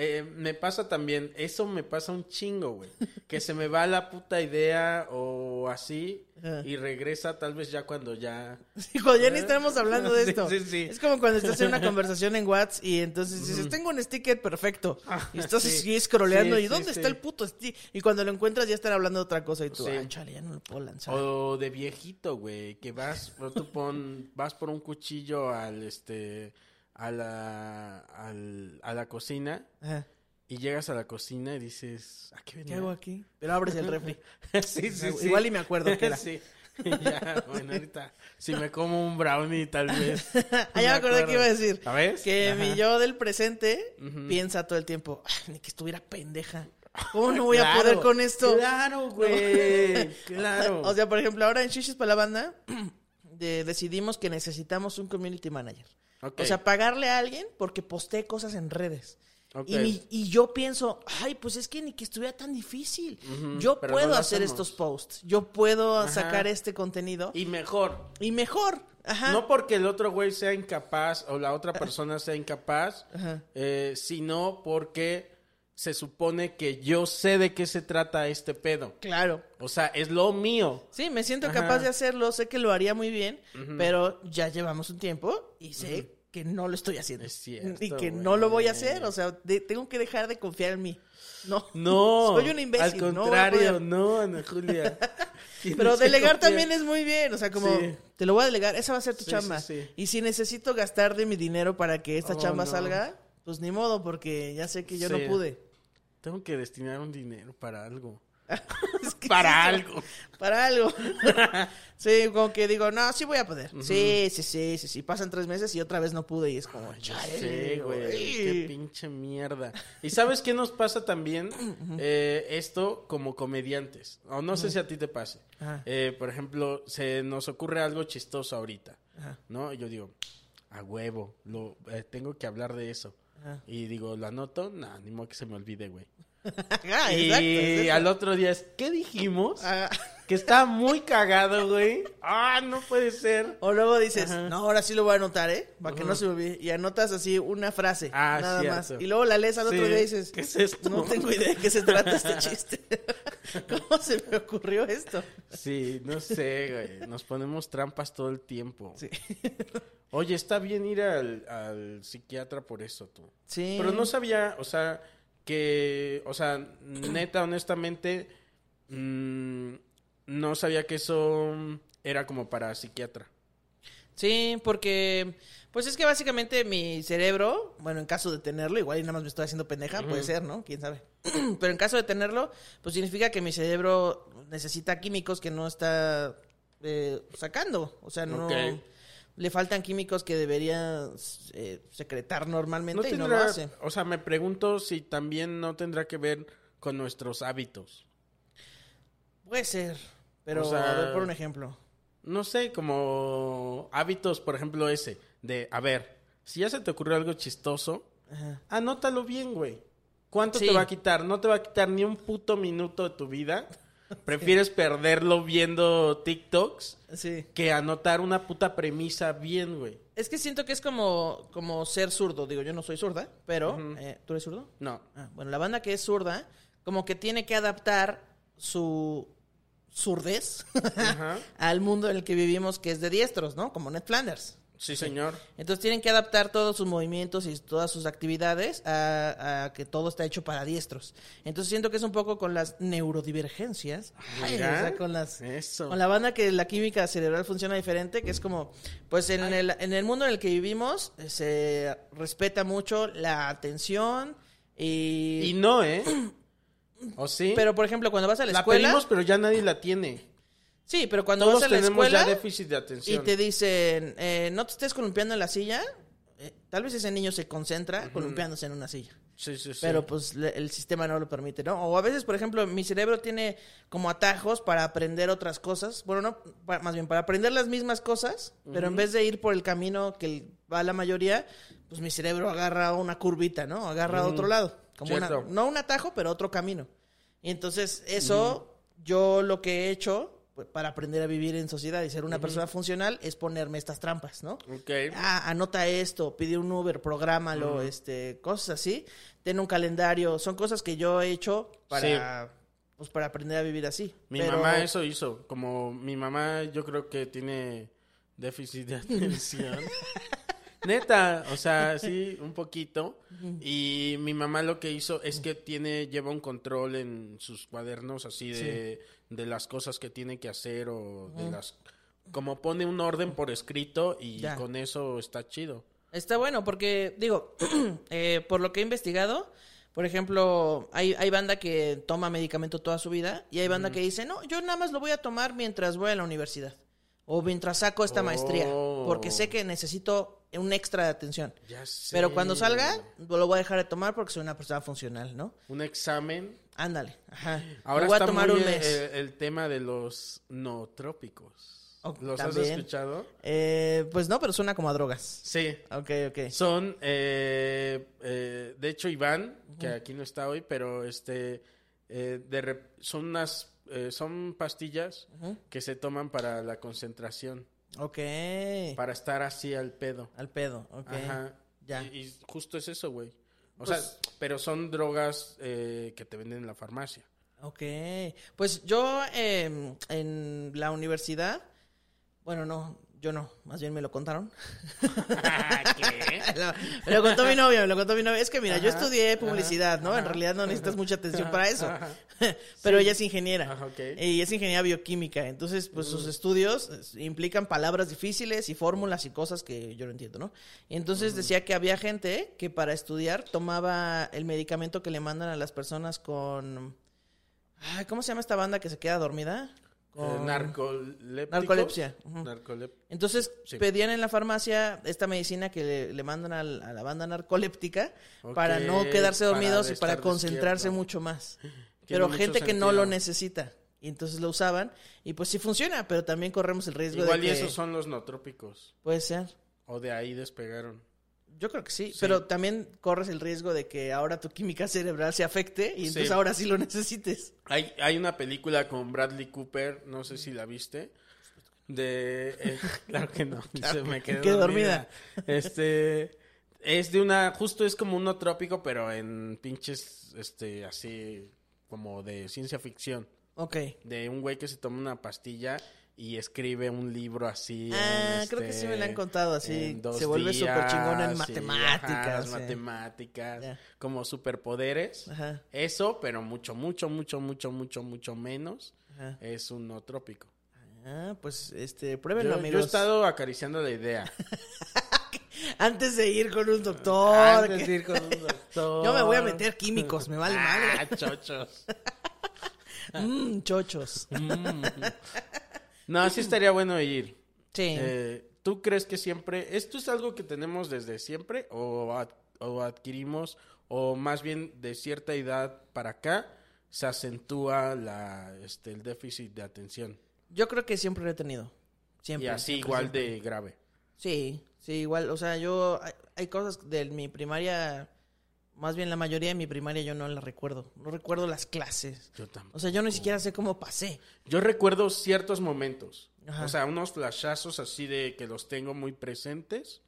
Eh, me pasa también, eso me pasa un chingo, güey. Que se me va la puta idea o así Ajá. y regresa tal vez ya cuando ya... Sí, cuando ya ni estamos hablando de [laughs] Sí, esto. sí, sí. Es como cuando estás en una [laughs] conversación en WhatsApp y entonces dices, tengo un sticker perfecto. Y estás sí. así scrolleando Sí, y sí, ¿dónde sí. está el puto sticker? Y cuando lo encuentras ya están hablando de otra cosa y tú, Sí. ay, chale, ya no lo puedo lanzar. O de viejito, güey, que vas, tú pon, vas por un cuchillo al, este, a la, al- a la cocina Ajá. y llegas a la cocina y dices, ¿a qué venía? ¿Qué hago aquí? Pero abres el refri. [laughs] sí, [laughs] sí, sí. Igual y me acuerdo qué era. [laughs] sí. Ya, bueno, ahorita, si me como un brownie, tal vez. Ah, ya me acordé que iba a decir. ¿A ves? Que Ajá. mi yo del presente piensa todo el tiempo, "Ay, ni que estuviera pendeja. ¿Cómo no voy a poder con esto? Claro, güey, claro. O sea, por ejemplo, ahora en Shishis para la banda [clears throat] de- decidimos que necesitamos un community manager. O sea, pagarle a alguien porque postee cosas en redes. Y, y yo pienso, ay, pues es que ni que estuviera tan difícil. Yo puedo no hacer hacemos. estos posts. Yo puedo Ajá. sacar este contenido. Y, Y mejor, mejor. Ajá. No porque el otro güey sea incapaz o la otra persona sea incapaz, Ajá. eh, sino porque se supone que yo sé de qué se trata este pedo. Claro. O sea, es lo mío. Sí, me siento Ajá. capaz de hacerlo, sé que lo haría muy bien, pero ya llevamos un tiempo y sé que no lo estoy haciendo. Es cierto, y que no lo voy a hacer, o sea, de- tengo que dejar de confiar en mí. No. No. [laughs] Soy un imbécil, Al no contrario, no, Ana Julia. [laughs] Pero delegar también es muy bien, o sea, como Sí. te lo voy a delegar, esa va a ser tu Sí, chamba. sí. Y si necesito gastar de mi dinero para que esta Oh, chamba no. salga, pues ni modo, porque ya sé que yo no pude. Tengo que destinar un dinero para algo. [laughs] Es que Para algo. [laughs] Para algo. [laughs] sí, como que digo, no, sí voy a poder. Sí, sí, sí, sí, sí. Pasan tres meses y otra vez no pude y es como, chale, Sí, güey. Qué pinche mierda. ¿Y sabes qué nos pasa también? [clears throat] Eh, esto como comediantes. O no sé si a ti te pase. Eh, por ejemplo, se nos ocurre algo chistoso ahorita. ¿No? Y yo digo, a huevo, lo, eh, tengo que hablar de eso. Y digo, ¿lo anoto? No, ni modo que se me olvide, güey. Ajá, [laughs] y exacto, es eso. al otro día es, ¿qué dijimos? Ah, Que está muy cagado, güey. Ah, no puede ser. O luego dices, Ajá. no, ahora sí lo voy a anotar, ¿eh? Para que no se me olvide. Y anotas así una frase, Ah, nada cierto. más. Y luego la lees al otro Sí. día y dices, ¿Qué es esto? No tengo idea de qué se trata este [laughs] chiste. [laughs] ¿Cómo se me ocurrió esto? Sí, no sé, güey. Nos ponemos trampas todo el tiempo. Sí. Oye, está bien ir al, al psiquiatra por eso, tú. Sí. Pero no sabía, o sea, que, o sea, neta, honestamente, mm, no sabía que eso era como para psiquiatra. Sí, porque, pues es que básicamente mi cerebro, bueno, en caso de tenerlo, igual y nada más me estoy haciendo pendeja, puede ser, ¿no? Quién sabe. [clears throat] Pero en caso de tenerlo, pues significa que mi cerebro necesita químicos que no está eh, sacando. O sea, no. Ok. Le faltan químicos que debería eh, secretar normalmente y no lo hace. o sea, me pregunto si también no tendrá que ver con nuestros hábitos. Puede ser. Pero, O sea- a ver, por un ejemplo. No sé, como hábitos, por ejemplo, ese, de, a ver, si ya se te ocurrió algo chistoso, Ajá. anótalo bien, güey. ¿Cuánto Sí. te va a quitar? No te va a quitar ni un puto minuto de tu vida. [laughs] Prefieres perderlo viendo TikToks Sí. que anotar una puta premisa bien, güey. Es que siento que es como, como ser zurdo. Digo, yo no soy zurda, pero. eh, ¿Tú eres zurdo? No. Ah, bueno, la banda que es zurda, como que tiene que adaptar su zurdez [laughs] al mundo en el que vivimos, que es de diestros, ¿no? Como Ned Flanders. Sí, señor. Entonces tienen que adaptar todos sus movimientos y todas sus actividades a, a que todo está hecho para diestros. Entonces siento que es un poco con las neurodivergencias. Ay, o sea, con las eso. con la banda que la química cerebral funciona diferente, que es como, pues en el, en el mundo en el que vivimos eh, se respeta mucho la atención y... Y no, ¿eh? [clears throat] ¿O sí? Pero por ejemplo, cuando vas a la, la escuela... pedimos, pero ya nadie la tiene. Sí, pero cuando Todos vas a la tenemos escuela ya déficit de y te dicen, eh, no te estés columpiando en la silla, eh, tal vez ese niño se concentra columpiándose en una silla. Sí, sí, sí. Pero pues le- el sistema no lo permite, ¿no? O a veces, por ejemplo, mi cerebro tiene como atajos para aprender otras cosas. Bueno, no, pa- más bien para aprender las mismas cosas, pero en vez de ir por el camino que el- va la mayoría, pues mi cerebro agarra una curvita, ¿no? Agarra a otro lado. Como una- Cierto. no un atajo, pero otro camino. Y entonces eso, yo lo que he hecho para aprender a vivir en sociedad y ser una persona funcional es ponerme estas trampas, ¿no? Ok. Ah, anota esto, pide un Uber, prográmalo, este, cosas así. Ten un calendario, son cosas que yo he hecho para, pues, para aprender a vivir así. Mi Pero- mamá eso hizo. Como mi mamá yo creo que tiene déficit de atención. [laughs] Neta, o sea, sí, un poquito. Y mi mamá lo que hizo es que tiene, lleva un control en sus cuadernos así de, de las cosas que tiene que hacer o de las... Como pone un orden por escrito y Ya. con eso está chido. Está bueno porque, digo, [clears throat] eh, por lo que he investigado, por ejemplo, hay, hay banda que toma medicamento toda su vida y hay banda que dice, no, yo nada más lo voy a tomar mientras voy a la universidad o mientras saco esta maestría, Oh. porque sé que necesito un extra de atención. Ya sé. Pero cuando salga, lo voy a dejar de tomar porque soy una persona funcional, ¿no? Un examen. Ándale, ajá. Ahora voy a tomar muy un mes. el tema de los nootrópicos. Oh, ¿Los has escuchado? Eh, pues no, pero suena como a drogas. Sí. Ok, ok. Son, eh, eh, de hecho, Iván, que aquí no está hoy, pero este, eh, de son unas, eh, son pastillas que se toman para la concentración, Ok. para estar así al pedo. Al pedo, ok. Ajá. Ya. Y, y justo es eso, güey. O Pues- sea, pero son drogas eh, que te venden en la farmacia. Ok. Pues yo eh, en la universidad, bueno, no, yo no, más bien me lo contaron. [laughs] ¿Qué? [laughs] Lo- me lo contó mi novia, me lo contó mi novia. Es que mira, yo estudié publicidad, ¿no? En realidad no necesitas mucha atención para eso. [laughs] Pero ella es ingeniera. Ajá, ok. Y es ingeniera bioquímica. Entonces, pues sus estudios eh, implican palabras difíciles y fórmulas y cosas que yo no entiendo, ¿no? Y entonces decía que había gente que para estudiar tomaba el medicamento que le mandan a las personas con... Ay, ¿Cómo se llama esta banda que se queda dormida? Eh, Con-. Narcolepsia. Narcolep- Entonces Sí. pedían en la farmacia esta medicina que le, le mandan al- a la banda narcoléptica para no quedarse para dormidos y para concentrarse mucho más. [laughs] Pero gente que no lo necesita. Y entonces lo usaban y pues sí funciona, pero también corremos el riesgo Igual de y que... esos son los nootrópicos. Puede ser. O de ahí despegaron. Yo creo que sí, Sí. pero también corres el riesgo de que ahora tu química cerebral se afecte y entonces Sí. ahora sí lo necesites. Hay, hay una película con Bradley Cooper, no sé si la viste. De. eh, [laughs] claro que no. se me quedé quedé dormida. Este. Es de una. Justo es como uno trópico, pero en pinches. Este. Así. Como de ciencia ficción. Ok. De un güey que se toma una pastilla y escribe un libro así. Ah, creo que sí me este, la han contado así. Se vuelve súper chingón en matemáticas. ajá, las sí. matemáticas. Como superpoderes. Ajá, Eso, pero mucho, mucho, mucho, mucho, mucho, mucho menos. ajá. Es un no trópico. Ah, pues este, Yo, pruébenlo, yo he amigos. estado acariciando la idea. [laughs] Antes de ir con un doctor. Antes de ir con un doctor. [laughs] Yo me voy a meter químicos, me vale Ah, madre. chochos. Mmm, [laughs] chochos. Mm. No, sí estaría bueno ir. Sí. Eh, ¿Tú crees que siempre, esto es algo que tenemos desde siempre o, ad- o adquirimos o más bien de cierta edad para acá se acentúa la, este, el déficit de atención? Yo creo que siempre lo he tenido. Siempre. y así siempre, igual siempre. de grave. Sí, sí, igual. O sea, yo. Hay, hay cosas de mi primaria. Más bien la mayoría de mi primaria yo no la recuerdo. No recuerdo las clases. Yo tampoco. O sea, yo ni siquiera sé cómo pasé. Yo recuerdo ciertos momentos. Ajá. O sea, unos flashazos así de que los tengo muy presentes.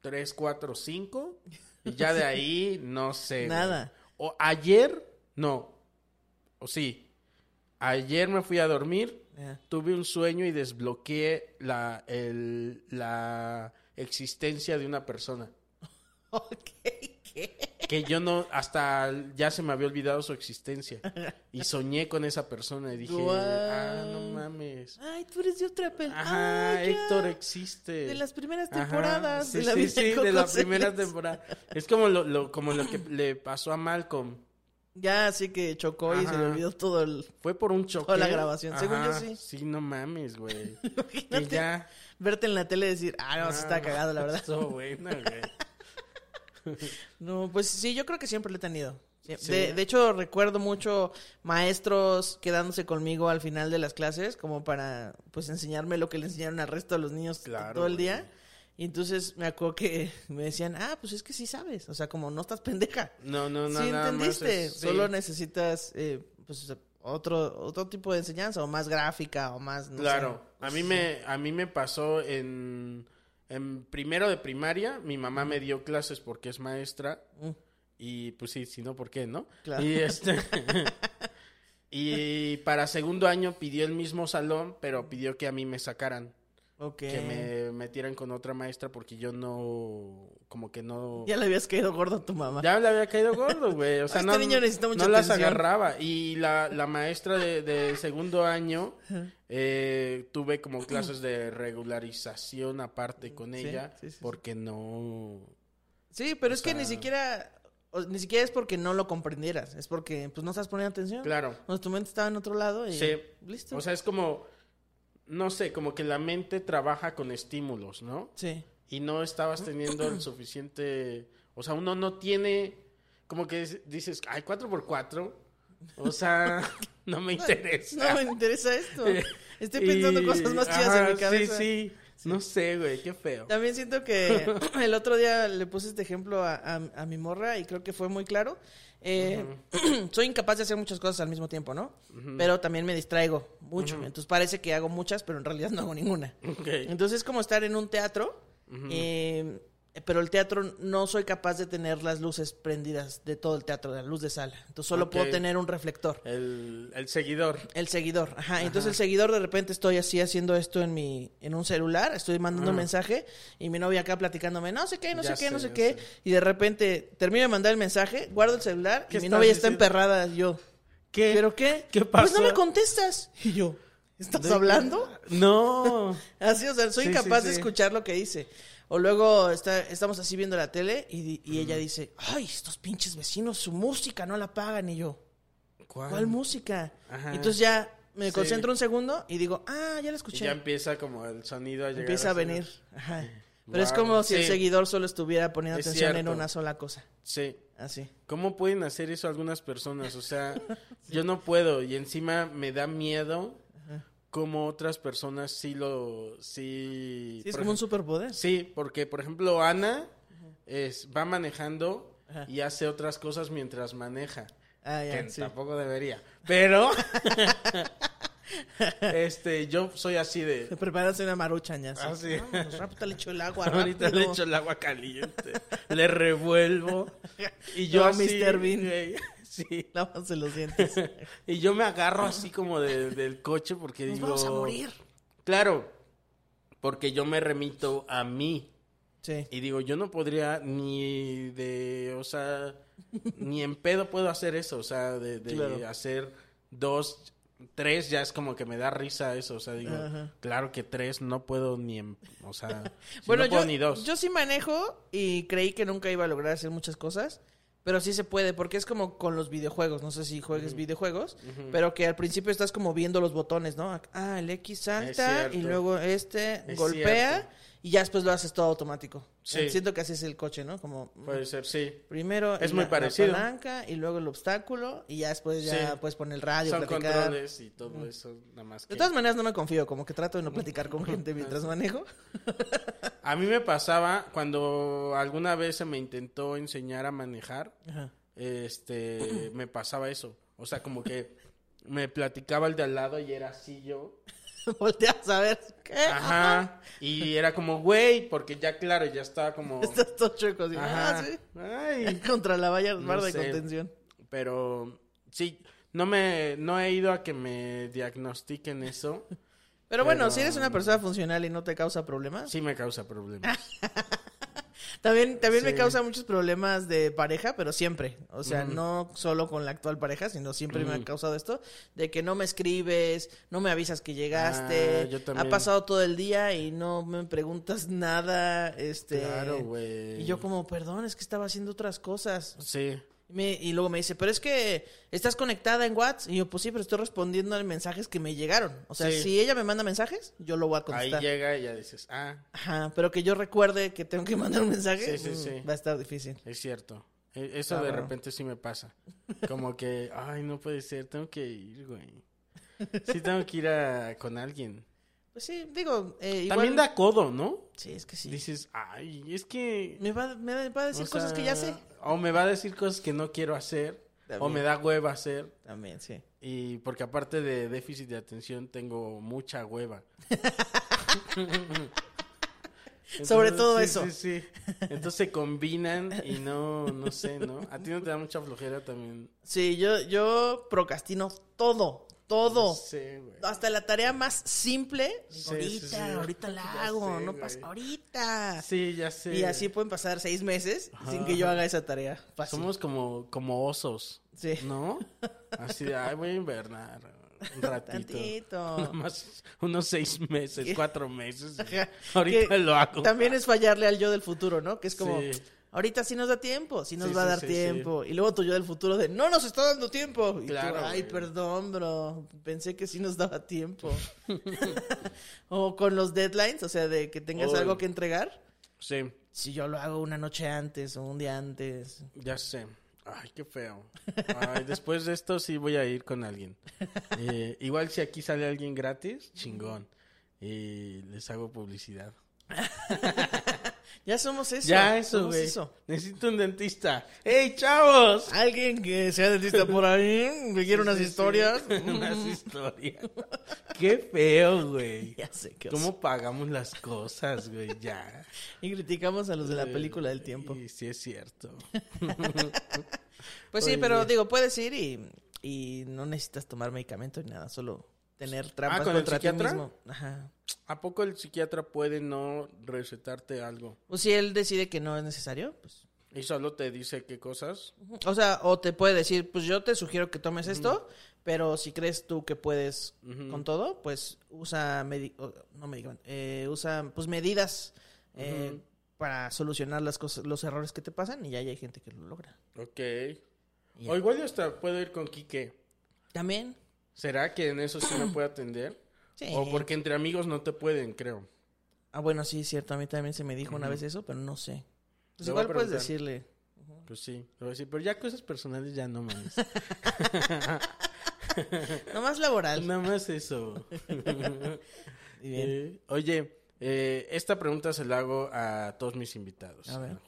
Tres, cuatro, cinco. Y ya [laughs] de ahí, no sé. güey. Nada. O ayer, no. O sí. Ayer me fui a dormir. Tuve un sueño y desbloqueé la, el- la existencia de una persona. [laughs] Ok, ¿qué? [laughs] Que yo no, hasta ya se me había olvidado su existencia. Y soñé con esa persona y dije, ah, no mames. Ay, tú eres de otra película. Ajá, Héctor existe. De las primeras temporadas. Sí, de la sí, vida sí, Coco de la primera temporada. Es como lo, lo- como lo que le pasó a Malcolm. Ya, así que chocó y se le olvidó todo el. Fue por un choque. Toda la grabación, según yo, sí. Sí, no mames, güey. [laughs] Imagínate ya. verte en la tele y decir, ah, no, se está Ah, cagado, la [laughs] verdad. Güey. [laughs] No, pues sí, yo creo que siempre lo he tenido. Sí. De, hecho, recuerdo mucho maestros quedándose conmigo al final de las clases, como para, pues, enseñarme lo que le enseñaron al resto de los niños Claro, todo el güey. día. Y entonces me acuerdo que [laughs] me decían, ah, pues es que sí sabes. O sea, como no estás pendeja. No, no, no, sí nada más entendiste. es- sí. Solo necesitas, eh, pues, otro, otro tipo de enseñanza, o más gráfica, o más, no Claro, sé. a mí me a mí me pasó en en primero de primaria, mi mamá me dio clases porque es maestra Mm. y pues sí, si no por qué, ¿no? Claro. Y este [laughs] y para segundo año pidió el mismo salón, pero pidió que a mí me sacaran, Que me metieran con otra maestra porque yo no como que no Ya le habías caído gordo a tu mamá. ya le había caído gordo, güey. O [laughs] sea, Este no, niño necesita mucha no las atención. agarraba. Y la, la maestra de, de segundo año, eh, tuve como clases de regularización aparte con Sí, ella, sí, sí, sí. porque no... Sí, pero O es que ni siquiera, o- ni siquiera es porque no lo comprendieras, es porque pues no estás poniendo atención. Claro. Cuando tu mente estaba en otro lado y Sí. listo. O sea, es como, no sé, como que la mente trabaja con estímulos, ¿no? sí. Y no estabas [clears throat] teniendo el suficiente... O sea, uno no tiene... Como que es- dices, ay, cuatro por cuatro. O sea, [laughs] no me interesa. No me interesa esto. [laughs] Estoy pensando Y- cosas más chidas ajá, en mi cabeza. Sí, sí. No sé, güey, qué feo. También siento que [laughs] el otro día le puse este ejemplo a, a- a mi morra y creo que fue muy claro. Eh, [clears throat] soy incapaz de hacer muchas cosas al mismo tiempo, ¿no? Pero también me distraigo mucho. Entonces parece que hago muchas, pero en realidad no hago ninguna. Entonces es como estar en un teatro, eh, pero el teatro no soy capaz de tener las luces prendidas de todo el teatro, de la luz de sala. Entonces solo puedo tener un reflector. El, el seguidor. El seguidor, ajá. Entonces el seguidor de repente estoy así haciendo esto en mi, en un celular, estoy mandando un mensaje y mi novia acá platicándome, no sé qué, no Ya sé qué, no sé, qué, sé. y de repente termino de mandar el mensaje, guardo el celular y ¿Qué mi novia está emperrada, yo, ¿Qué? ¿pero qué? ¿Qué Pues no pasó? me contestas. Y yo, ¿estás ¿De- hablando? No. [laughs] Así, o sea, soy Sí, incapaz sí, de escuchar lo que dice. O luego está, estamos así viendo la tele y, y ella dice, ay, estos pinches vecinos, su música no la pagan. Y yo, ¿cuál música? Ajá. Y entonces ya me Sí. concentro un segundo y digo, ah, ya la Y escuché. ya empieza como el sonido a llegar. Empieza a venir. Ajá. Pero es como si el seguidor solo estuviera poniendo Es atención en una sola cosa. Sí. Así. ¿Cómo pueden hacer eso algunas personas? O sea, [laughs] yo no puedo y encima me da miedo como otras personas sí lo... Sí, Sí, es como un superpoder. Sí, porque por ejemplo Ana es va manejando Ajá. y hace otras cosas mientras maneja. Ah, ya, que sí. tampoco debería. Pero [laughs] este, yo soy así de Se prepararse una maruchan ya. Ah, sí. Vámonos, rápido le echo el agua. [laughs] Ahorita le echo el agua caliente, le revuelvo [laughs] y yo No, así, Mr. Bean. [laughs] sí. Lávanse los dientes. [laughs] Y yo me agarro así como de- del coche porque Nos digo, vamos a morir. Claro, porque yo me remito a mí Sí. y digo, yo no podría ni de, o sea, ni en pedo puedo hacer eso, o sea, de, de Claro. hacer dos, tres ya es como que me da risa eso, o sea, digo, Ajá. claro que tres no puedo ni en, o sea, [laughs] si Bueno, no puedo yo, ni dos. yo sí manejo y creí que nunca iba a lograr hacer muchas cosas. Pero sí se puede, porque es como con los videojuegos. No sé si juegues videojuegos, pero que al principio estás como viendo los botones, ¿no? Ah, el X salta y luego este Es golpea cierto. Y ya después lo haces todo automático. Sí. Siento que así es el coche, ¿no? Como Puede ser, sí. primero Es la- muy la parecido. palanca y luego el obstáculo y ya después ya Sí. puedes poner el radio, Son platicar. controles y todo eso, nada más que... De todas maneras no me confío, como que trato de no platicar con [laughs] gente mientras manejo. [laughs] A mí me pasaba cuando alguna vez se me intentó enseñar a manejar, Ajá. este, [clears throat] me pasaba eso. O sea, como que me platicaba el de al lado y era así yo. [laughs] Volteas a ver. ¿Qué? Ajá. Y era como, güey, porque ya claro, ya estaba como... [laughs] Estás todo chueco. así, Ajá. Ah, sí. Ay. [laughs] Contra la valla No de sé. contención. Pero sí, no me, no he ido a que me diagnostiquen eso. Pero bueno, Pero- si eres una persona funcional y no te causa problemas. Sí me causa problemas. También, también me causa muchos problemas de pareja, pero siempre. O sea, no solo con la actual pareja, sino siempre me ha causado esto. De que no me escribes, no me avisas que llegaste. Ah, yo ha pasado todo el día y no me preguntas nada. Este. Claro, güey. Y yo como, perdón, es que estaba haciendo otras cosas. Sí. Me- y luego me dice, pero es que estás conectada en WhatsApp. Y yo, pues sí, pero estoy respondiendo a mensajes que me llegaron. O sea, Sí. si ella me manda mensajes, yo lo voy a Ahí contestar. llega y ya dices, ah, Ajá, pero que yo recuerde que tengo que mandar un mensaje, Sí, sí, mm, sí. va a estar difícil. Es cierto. E- Eso Ah, de repente sí me pasa. Como que, [laughs] ay, no puede ser, tengo que ir, güey. Sí tengo que ir a- con alguien. Pues sí, digo, eh, igual... También da codo, ¿no? Sí, es que sí. Dices, ay, es que... Me va, me va a decir o cosas que ya sé. O me va a decir cosas que no quiero hacer. O me da hueva hacer. También, sí. Y porque aparte de déficit de atención, tengo mucha hueva. [laughs] Sobre todo sí, eso. Sí, sí. Entonces se combinan y no, no sé, ¿no? A ti no te da mucha flojera también. Sí, yo, yo procrastino todo, todo. Sé, güey. Hasta la tarea más simple. Sí, ahorita, sí, sí. ahorita la hago, sé, no pasa, ahorita. Sí, ya sé. Y así pueden pasar seis meses sin que yo haga esa tarea. Fácil. Somos como, como osos, Sí. ¿no? Así de, ay, voy a invernar un [laughs] ratito. Tantito. [laughs] Nomás unos seis meses, cuatro meses. Ahorita Que lo hago. También es fallarle al yo del futuro, ¿no? Que es como, Sí. Ahorita sí nos da tiempo, sí nos Sí, va a dar sí, tiempo. Y luego tu yo del futuro de, no nos está dando tiempo. Y tú, Claro, ay, güey. perdón, bro, pensé que sí nos daba tiempo. [laughs] o con los deadlines, o sea, de que tengas algo que entregar. Sí, Si yo lo hago una noche antes o un día antes. ya sé. Ay, qué feo. Ay, después de esto sí voy a ir con alguien. Eh, igual si aquí sale alguien gratis, chingón. Y les hago publicidad. [laughs] Ya somos eso. ya, eso, güey. Necesito un dentista. ¡Ey, chavos! Alguien que sea dentista por ahí, que quiera unas Sí, historias. sí. [laughs] unas historias. Qué feo, güey. [laughs] Ya sé qué. ¿Cómo pagamos las cosas, güey? Ya. Y criticamos a los de la película del tiempo. Y sí es cierto. [laughs] Pues sí, pero digo, puedes ir y, y no necesitas tomar medicamento ni nada, solo tener trampas Ah, ¿con el ti psiquiatra? mismo. Ajá. ¿A poco el psiquiatra puede no recetarte algo? O si él decide que no es necesario, pues. Y solo te dice qué cosas. O sea, o te puede decir, pues yo te sugiero que tomes esto, pero si crees tú que puedes con todo, pues usa, medi- no medicamento, eh, usa pues medidas eh, para solucionar las cosas, los errores que te pasan y ya hay gente que lo logra. Ok. O igual yo hasta puedo ir con Quique. También. ¿Será que en eso sí me puede atender? [clears throat] Sí. O porque entre amigos no te pueden, creo. Ah, bueno, sí, es cierto. A mí también se me dijo una vez eso, pero no sé. Pues igual puedes decirle. Pues sí, le voy a decir, pero ya cosas personales ya no mames. [laughs] Nomás laboral. [laughs] Nada más eso. [laughs] Bien. Eh, oye, eh, esta pregunta se la hago a todos mis invitados. A ver.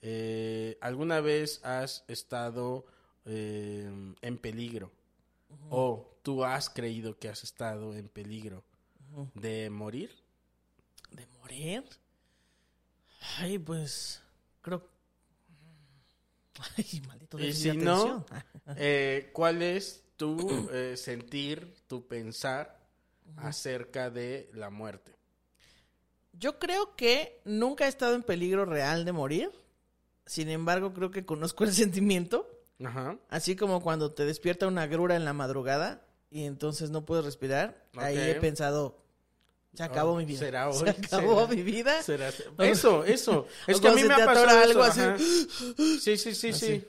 Eh, ¿alguna vez has estado eh, en peligro? ¿O tú has creído que has estado en peligro de morir? ¿De morir? Ay, pues. Creo. Ay, maldito Y si no, eh, ¿cuál es tu eh, sentir, tu pensar acerca de la muerte? Yo creo que nunca he estado en peligro real de morir. Sin embargo, creo que conozco el [laughs] sentimiento. Ajá. Así como cuando te despierta una grura en la madrugada y entonces no puedes respirar. Ahí he pensado, se acabó Oh, mi vida. ¿será [laughs] hoy? Se acabó ¿Será? mi vida. ¿Será? Eso, eso. [laughs] Es que a mí me ha pasado algo así. ajá. Sí, sí, sí, Así. sí.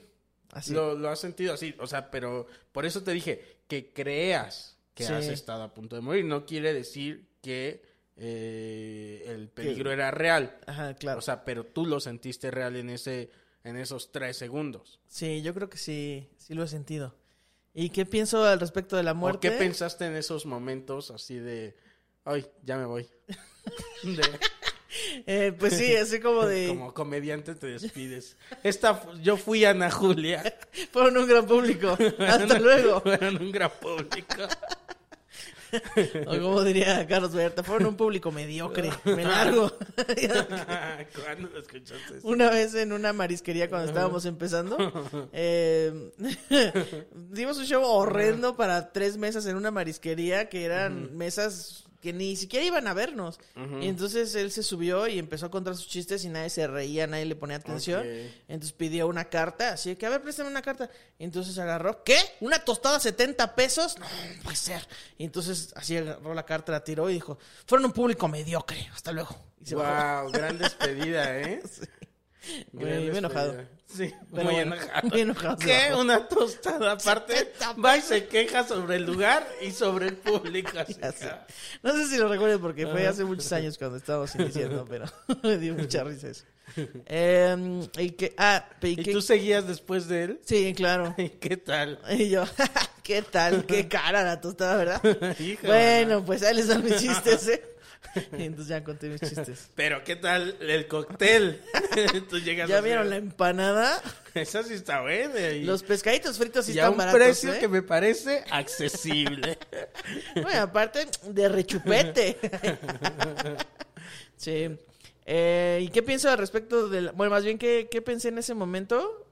Así. Lo, lo has sentido así. O sea, pero por eso te dije que creas que Sí. has estado a punto de morir. No quiere decir que eh, el peligro era real. Ajá, claro. O sea, pero tú lo sentiste real en ese, en esos tres segundos. sí, yo creo que sí, sí lo he sentido. ¿Y qué pienso al respecto de la ¿Por muerte? qué pensaste en esos momentos así de, ay, ya me voy? [laughs] De- Eh, pues sí, así como de... [laughs] Como comediante te despides. Esta, yo fui Ana Julia. [laughs] Fueron un gran público. Hasta luego. Fueron un gran público. [laughs] O como diría Carlos Berta, fueron un público mediocre. Me largo. [laughs] ¿Cuándo lo escuchaste? Una vez en una marisquería cuando estábamos empezando, [laughs] eh, dimos un show horrendo para tres mesas en una marisquería que eran mesas que ni siquiera iban a vernos. Y entonces él se subió y empezó a contar sus chistes y nadie se reía, nadie le ponía atención. Entonces pidió una carta, así de que, a ver, préstame una carta. Y entonces agarró, ¿qué? ¿Una tostada 70 pesos? No, no puede ser. Y entonces así agarró la carta, la tiró y dijo, fueron un público mediocre, hasta luego. Y se bajó. Wow, gran despedida, ¿eh? [laughs] Muy- Gran muy enojado. Sí, Pero muy bueno, enojado. muy enojado ¿Qué? Una tostada aparte. Va y se queja sobre el lugar y sobre el público. así que- No sé si lo recuerdo porque fue hace muchos años cuando estábamos [laughs] iniciando, pero [laughs] me dio mucha risa eso. Eh, y que, ah, y ¿Y tú seguías después de él? sí, claro. [laughs] ¿Y ¿Qué tal? Y yo, ¿qué tal? Qué cara la tostada, ¿verdad? Hija, bueno, pues ahí les dan mis chistes, ¿eh? [laughs] Entonces ya conté mis chistes. Pero ¿qué tal el cóctel? [laughs] Llegas ¿Ya vieron la empanada? Esa sí está buena. Y, Los pescaditos fritos sí y a están un baratos, precio ¿eh? que me parece accesible. [laughs] Bueno, aparte de rechupete. sí. Eh, ¿Y qué pienso al respecto de la- Bueno, más bien, ¿qué, qué pensé en ese momento?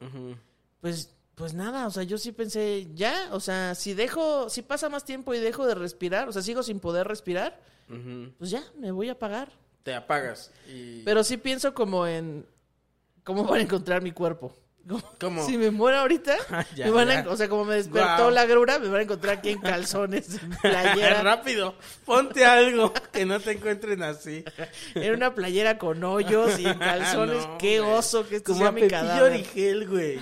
Pues, pues nada, o sea, yo sí pensé, ya, o sea, si dejo, si pasa más tiempo y dejo de respirar, o sea, sigo sin poder respirar, Pues ya, me voy a apagar. Te apagas. Y... Pero sí pienso como en cómo [laughs] van a encontrar mi cuerpo. ¿Cómo? Si me muero ahorita, [laughs] Ya, me van a- o sea, como me despertó la grura, me van a encontrar aquí en calzones, en [laughs] playera. Rápido, ponte algo que no te encuentren así. Era una playera con hoyos y en [laughs] calzones. No, Qué güey. oso que esto Como sea mi cadáver. Origel, güey.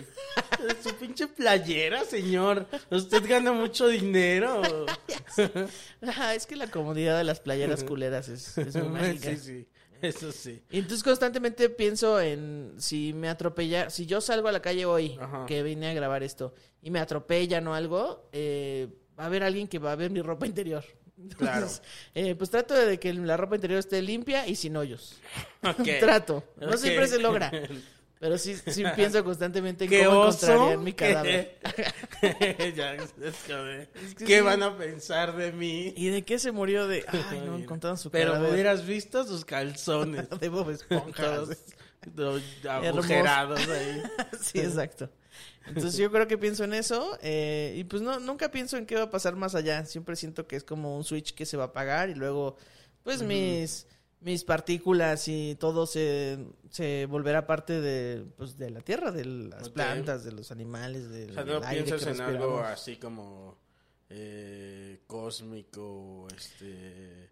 Su pinche playera, señor. Usted gana mucho dinero. Ajá, es que la comodidad de las playeras culeras es, es muy mágica. Sí, sí. [laughs] Eso sí. Y entonces constantemente pienso en si me atropellar, si yo salgo a la calle hoy, Ajá. que vine a grabar esto, y me atropellan o algo, eh, va a haber alguien que va a ver mi ropa interior. Claro. Eh, pues trato de que la ropa interior esté limpia y sin hoyos. [laughs] Trato. No siempre se logra. [laughs] Pero sí, sí [laughs] pienso constantemente en ¿Qué cómo oso? encontrarían mi cadáver. [laughs] Ya, es que, ¿Qué sí. van a pensar de mí? ¿Y de qué se murió de...? [laughs] Ay, no, encontraron su Pero cadáver. hubieras visto sus calzones. De Bob Esponja. Agujerados ahí. sí, exacto. Entonces yo creo que pienso en eso eh, y pues no, nunca pienso en qué va a pasar más allá. Siempre siento que es como un switch que se va a apagar y luego pues mis, mis partículas y todo se, se volverá parte de, pues, de la tierra, de las plantas, de los animales, del O sea, no aire que piensas en algo así como eh, cósmico, este,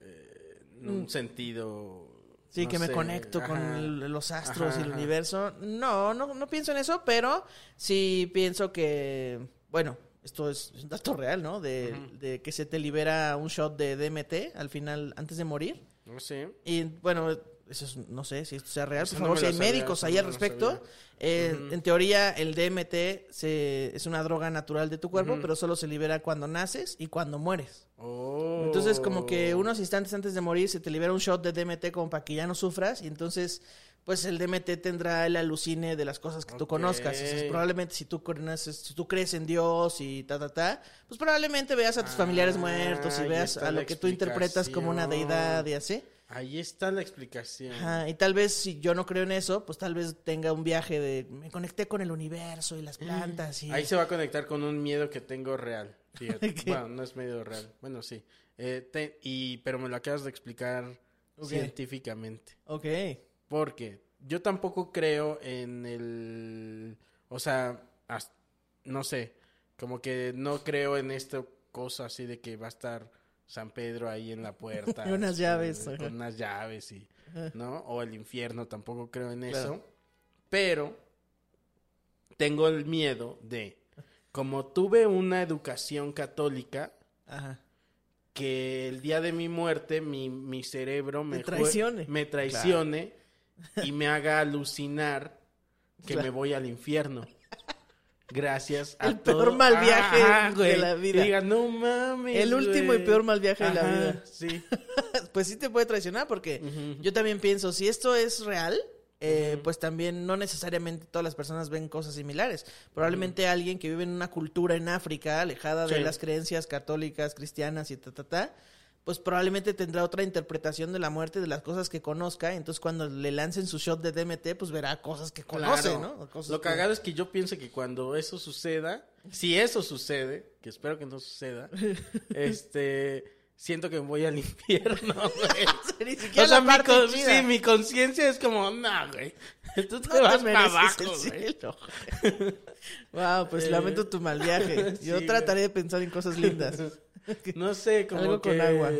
eh, en un Mm. sentido. Sí, no que me conecto con el- los astros Ajá, y el ajá. universo. No, no, no pienso en eso, pero sí pienso que, bueno, esto es un dato real, ¿no? De, de que se te libera un shot de DMT al final, antes de morir. Sé. Y bueno, eso es- no sé si esto sea real. Eso Por favor, si hay sabía, médicos ahí no al respecto. eh. En teoría, el DMT se, es una droga natural de tu cuerpo, pero solo se libera cuando naces y cuando mueres. Oh. Entonces, como que unos instantes antes de morir se te libera un shot de DMT como para que ya no sufras. Y entonces, pues el DMT tendrá el alucine de las cosas que tú Ok. conozcas. Probablemente si tú si tú crees en Dios y ta ta ta, pues probablemente veas a tus familiares Ah, muertos y veas a lo que tú interpretas como una deidad y así. Ahí está la explicación. Ajá, y tal vez si yo no creo en eso, pues tal vez tenga un viaje de me conecté con el universo y las plantas y Ahí se va a conectar con un miedo que tengo real. Fíjate. [laughs] Bueno, no es miedo real. Bueno, sí. Eh, te- y, pero me lo acabas de explicar científicamente. Ok. Porque yo tampoco creo en el... O sea, no sé. Como que no creo en esta cosa así de que va a estar San Pedro ahí en la [laughs] puerta. Y unas este, llaves. Con unas llaves y... Ajá. ¿No? O el infierno, tampoco creo en Claro. eso. Pero tengo el miedo de... Como tuve una educación católica, Ajá. que el día de mi muerte mi, mi cerebro me, traicione. me traicione y me haga alucinar que Claro. me voy al infierno. Gracias a El peor mal viaje Ajá, de güey. la vida. Diga, no mames. El último güey". y peor mal viaje de la vida. Sí. [laughs] pues sí te puede traicionar porque yo también pienso, si esto es real, eh, pues también no necesariamente todas las personas ven cosas similares. Probablemente alguien que vive en una cultura en África, alejada de las creencias católicas, cristianas y ta, ta, ta, pues probablemente tendrá otra interpretación de la muerte, de las cosas que conozca. Entonces cuando le lancen su shot de DMT, pues verá cosas que conoce, Claro. ¿no? Cosas Lo que- cagado es que yo pienso que cuando eso suceda, si eso sucede, que espero que no suceda, [laughs] este, siento que me voy al [laughs] infierno, [laughs] güey. Ni siquiera O sea, la mi parte sí, mi conciencia es como, nah, güey. Tú te No te vas para abajo, güey. wow, pues Eh, lamento tu mal viaje. Yo sí, trataré de pensar en cosas lindas. [laughs] No sé, como Algo que... con agua.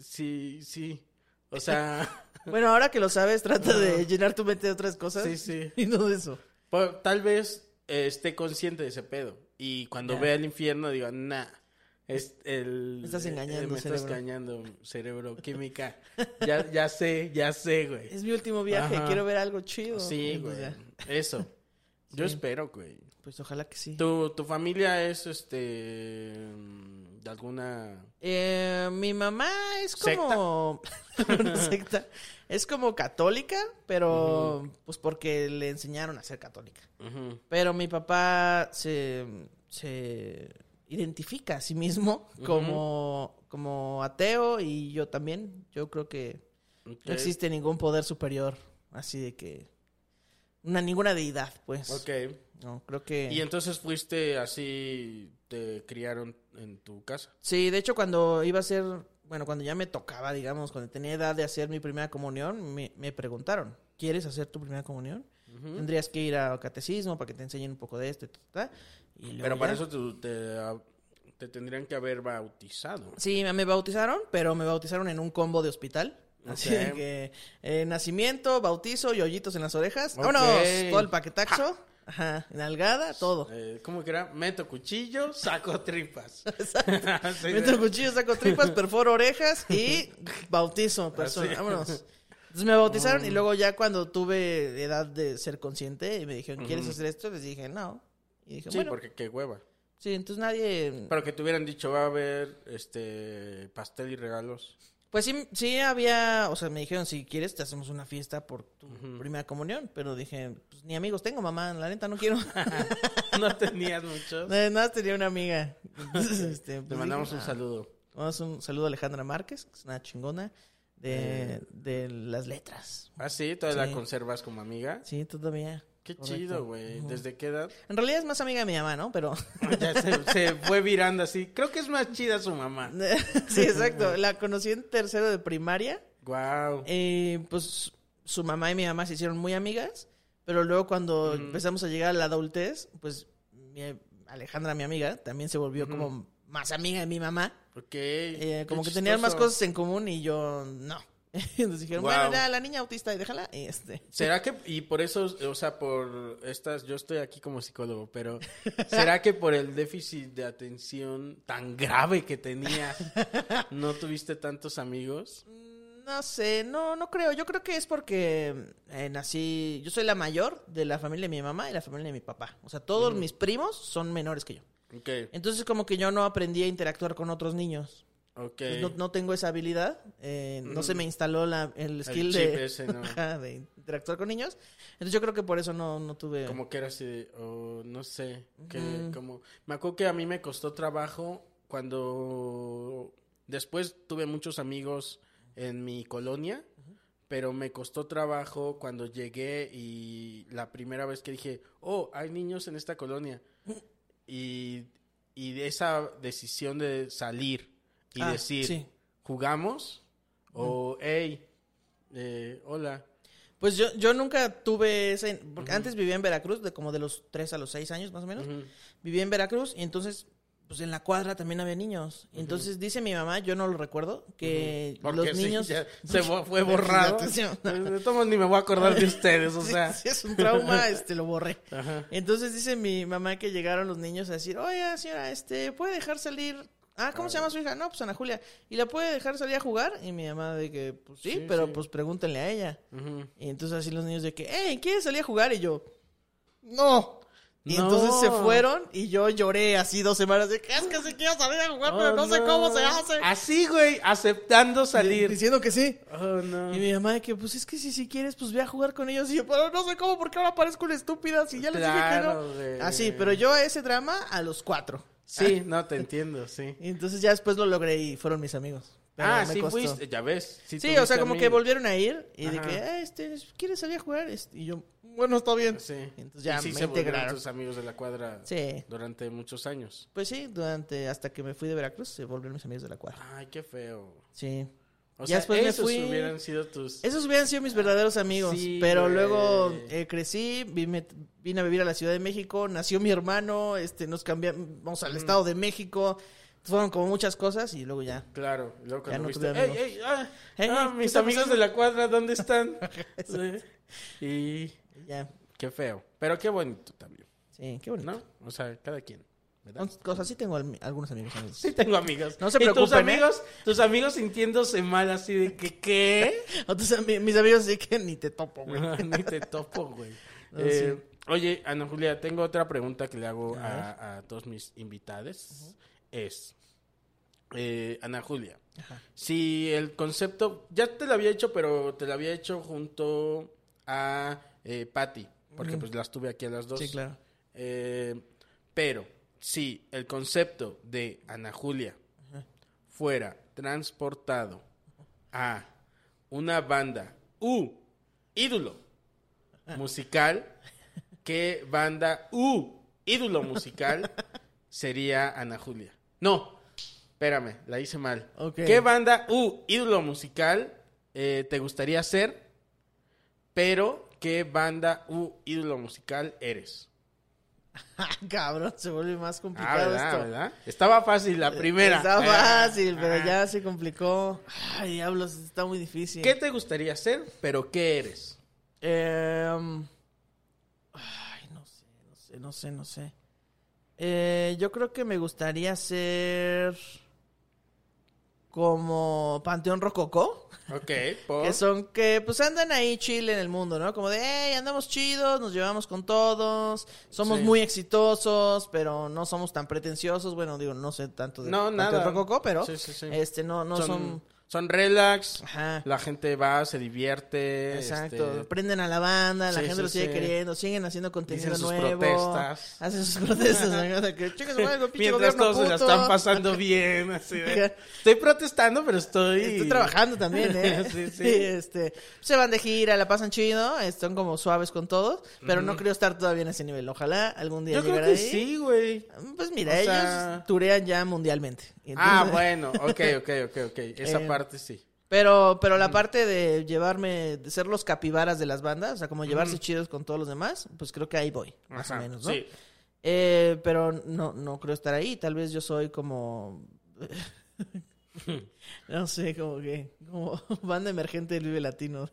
Sí, sí. O sea, [laughs] Bueno, ahora que lo sabes, trata de llenar tu mente de otras cosas. sí, sí. [laughs] Y no de eso. Por- tal vez eh, esté consciente de ese pedo. Y cuando vea el infierno diga, nah. Es el, Me estás engañando, eh, me estás cerebro. engañando, cerebro, química. Ya, ya sé, ya sé, güey. Es mi último viaje, Ajá. quiero ver algo chido. Sí, Entonces, güey. ya. Eso. Yo Sí. espero, güey. Pues ojalá que sí. ¿Tu, tu familia es, este, de alguna... Eh, mi mamá es ¿Secta? como [laughs] una secta. Es como católica, pero pues porque le enseñaron a ser católica. Pero mi papá se, se identifica a sí mismo como, como ateo y yo también. Yo creo que no existe ningún poder superior, así de que una ninguna deidad, pues. Ok. No, creo que Y entonces fuiste así, te criaron en tu casa. Sí, de hecho cuando iba a ser, bueno, cuando ya me tocaba, digamos, cuando tenía edad de hacer mi primera comunión, me, me preguntaron, ¿quieres hacer tu primera comunión? Tendrías que ir al catecismo para que te enseñen un poco de esto y ta, ta, ta. Y luego Pero para eso te, te tendrían que haber bautizado. Sí, me bautizaron, pero me bautizaron en un combo de hospital. [laughs] Así Ok. que eh, nacimiento, bautizo y hoyitos en las orejas. Ok. Vámonos, todo el paquetaxo. Ajá, nalgada, todo. Eh, ¿Cómo que era? Meto cuchillo, saco tripas. [laughs] [laughs] Sí, Meto de- cuchillo, saco tripas, perforo orejas y [laughs] bautizo persona. Así. Vámonos. Entonces me bautizaron y luego ya cuando tuve edad de ser consciente y me dijeron, ¿quieres hacer esto? Les dije, no. Y dije, Sí, bueno, porque qué hueva. sí, entonces nadie... Pero que te hubieran dicho, va a haber este pastel y regalos. Pues sí, sí había, o sea, me dijeron, si quieres te hacemos una fiesta por tu Ujú. primera comunión, pero dije, pues ni amigos tengo, mamá, la neta no quiero. [laughs] no tenías muchos. [laughs] Nada más tenía una amiga. Entonces, este, Te pues mandamos dije, un "Ah". saludo. Mandamos un saludo a Alejandra Márquez, que es una chingona de, de las letras. Ah, sí, todavía Sí. la conservas como amiga. Sí, todavía. Qué Correcto. chido, güey. ¿Desde qué edad? En realidad es más amiga de mi mamá, ¿no? Pero... Ya se, [laughs] se fue virando así. Creo que es más chida su mamá. [laughs] sí, exacto. La conocí en tercero de primaria. Wow. Eh, pues su mamá y mi mamá se hicieron muy amigas, pero luego cuando empezamos a llegar a la adultez, pues mi- Alejandra, mi amiga, también se volvió como más amiga de mi mamá. Ok. Eh, como que tenían más cosas en común y yo no. [laughs] Entonces dijeron, bueno, ya la niña autista, y déjala. Y este. ¿Será que, y por eso, o sea, por estas, yo estoy aquí como psicólogo, pero [laughs] ¿será que por el déficit de atención tan grave que tenías, no tuviste tantos amigos? No sé, no, no creo. Yo creo que es porque eh, nací. Yo soy la mayor de la familia de mi mamá y la familia de mi papá. O sea, todos mis primos son menores que yo. Entonces, como que yo no aprendí a interactuar con otros niños. Pues no, no tengo esa habilidad. eh, no se me instaló la, el skill de, ese, [laughs] ¿no? Ajá, de interactuar con niños. Entonces yo creo que por eso no, no tuve... Como que era así de, o no sé, que como... Me acuerdo que a mí me costó trabajo cuando... Después tuve muchos amigos en mi colonia, pero me costó trabajo cuando llegué y la primera vez que dije, oh, hay niños en esta colonia. [laughs] Y, y de esa decisión de salir y Ah, decir, sí. ¿jugamos? O, hey, eh, hola. Pues yo, yo nunca tuve ese... Porque antes vivía en Veracruz, de como de los 3 a los 6 años más o menos. Vivía en Veracruz y entonces... Pues en la cuadra también había niños. Entonces dice mi mamá, yo no lo recuerdo, que Porque los niños... [laughs] se fue borrado. [laughs] Atención. De todos ni me voy a acordar de [laughs] ustedes, o sea. sí, es un trauma, este, lo borré. Entonces dice mi mamá que llegaron los niños a decir, oiga, señora, este, ¿puede dejar salir? Ah, ¿cómo se llama su hija? No, pues Ana Julia. ¿Y la puede dejar salir a jugar? Y mi mamá de que, pues sí, Sí, pero sí. pues pregúntenle a ella. Y entonces así los niños de que, hey, ¿quieres salir a jugar? Y yo, no. Y No. entonces se fueron y yo lloré así dos semanas de que es que sí quiero salir a jugar, pero Oh, no, sé cómo se hace. Así, güey, aceptando salir. Diciendo que sí. Oh, no. Y mi mamá de que, pues es que si, si quieres, pues ve a jugar con ellos. Y yo, pero no sé cómo, porque ahora parezco una estúpida. Si ya les Claro, dije que güey. no. Así, pero yo a ese drama a los cuatro. Sí, [laughs] no, te entiendo, sí. Y entonces ya después lo logré y fueron mis amigos. Pero ah, me sí costó. fuiste, ya ves. Sí, o sea, como que volvieron a ir y de que, "Eh, este, ¿quieres salir a jugar? Este, Y yo, bueno, está bien. Sí. Entonces ya Y sí me se integraron. tus amigos de la cuadra Sí. durante muchos años. Pues sí, durante, hasta que me fui de Veracruz, se volvieron mis amigos de la cuadra. Ay, qué feo. Sí. O Ya sea, después me esos fui- hubieran sido tus... Esos hubieran sido mis verdaderos amigos. Sí, pero güey. luego eh, crecí, vine, vine a vivir a la Ciudad de México, nació mi hermano, este, nos cambiamos al Estado de México. Fueron como muchas cosas y luego ya. Claro, luego cuando no viste. Ah, Ey, ah, ¿qué mis amigos pasando? de la cuadra, ¿dónde están? [laughs] Sí. Y Ya. qué feo. Pero qué bonito también, Sí, qué bonito. ¿no? O sea, cada quien. ¿Verdad? Son Cosas, sí tengo al- algunos amigos. amigos. [laughs] Sí tengo amigos. No se Y tus preocupen, ¿eh? amigos, tus amigos sintiéndose mal así de que, ¿qué? [laughs] Mis amigos sí que ni te topo, güey. Ni te [laughs] topo, güey. No, Eh, Oye, Ana Julia, tengo otra pregunta que le hago A a, a todos mis invitados. Es, eh, Ana Julia, Ajá. si el concepto, ya te lo había hecho, pero te lo había hecho junto a eh, Patty, porque pues las tuve aquí a las dos. Sí, claro. Pero si el concepto de Ana Julia fuera transportado a una banda u ídolo musical, ¿qué banda u ídolo musical sería Ana Julia? No, espérame, la hice mal. ¿Qué banda u ídolo musical eh, te gustaría ser? Pero, ¿qué banda u ídolo musical eres? [laughs] Cabrón, se vuelve más Ah, complicado ¿verdad? esto. ¿verdad? Estaba fácil la primera. Está Ah, fácil, pero ah. ya se complicó. Ay, diablos, está muy difícil. ¿Qué te gustaría ser, pero qué eres? Em, ay, no sé, no sé, no sé, no sé. Eh, yo creo que me gustaría ser como Panteón Rococó, Ok, [laughs] por... que son que pues andan ahí chill en el mundo, ¿no? Como de, hey, andamos chidos, nos llevamos con todos, somos Sí. muy exitosos, pero no somos tan pretenciosos. Bueno, digo, no sé tanto de No, Panteón nada. Rococó, pero Sí, sí, sí. este no no son, son son relax, Ajá. la gente va, se divierte. Exacto, este, prenden a la banda, la Sí, gente sí, lo sigue sí. queriendo, siguen haciendo contenido Dicen sus nuevo, protestas. hacen sus protestas, [laughs] ¿no? Que, "Chingue su madre, pinche Mientras todos se la puto". están pasando [laughs] bien, así de, Estoy protestando, pero estoy... Estoy trabajando también, ¿eh? [laughs] Sí, este, se van de gira, la pasan chido, están como suaves con todos, pero no creo estar todavía en ese nivel. Ojalá algún día Yo creo que ahí. sí, güey. Pues mira, O ellos sea- turean ya mundialmente. Ah, entonces- bueno, ok, ok, ok, ok. Esa Eh, parte sí. Pero, pero la parte de llevarme, de ser los capibaras de las bandas, o sea, como llevarse chidos con todos los demás, pues creo que ahí voy, más Ajá, o menos, ¿no? Sí. Eh, pero no, no creo estar ahí. Tal vez yo soy como. [laughs] no sé, como que. Como [laughs] banda emergente del Vive Latino.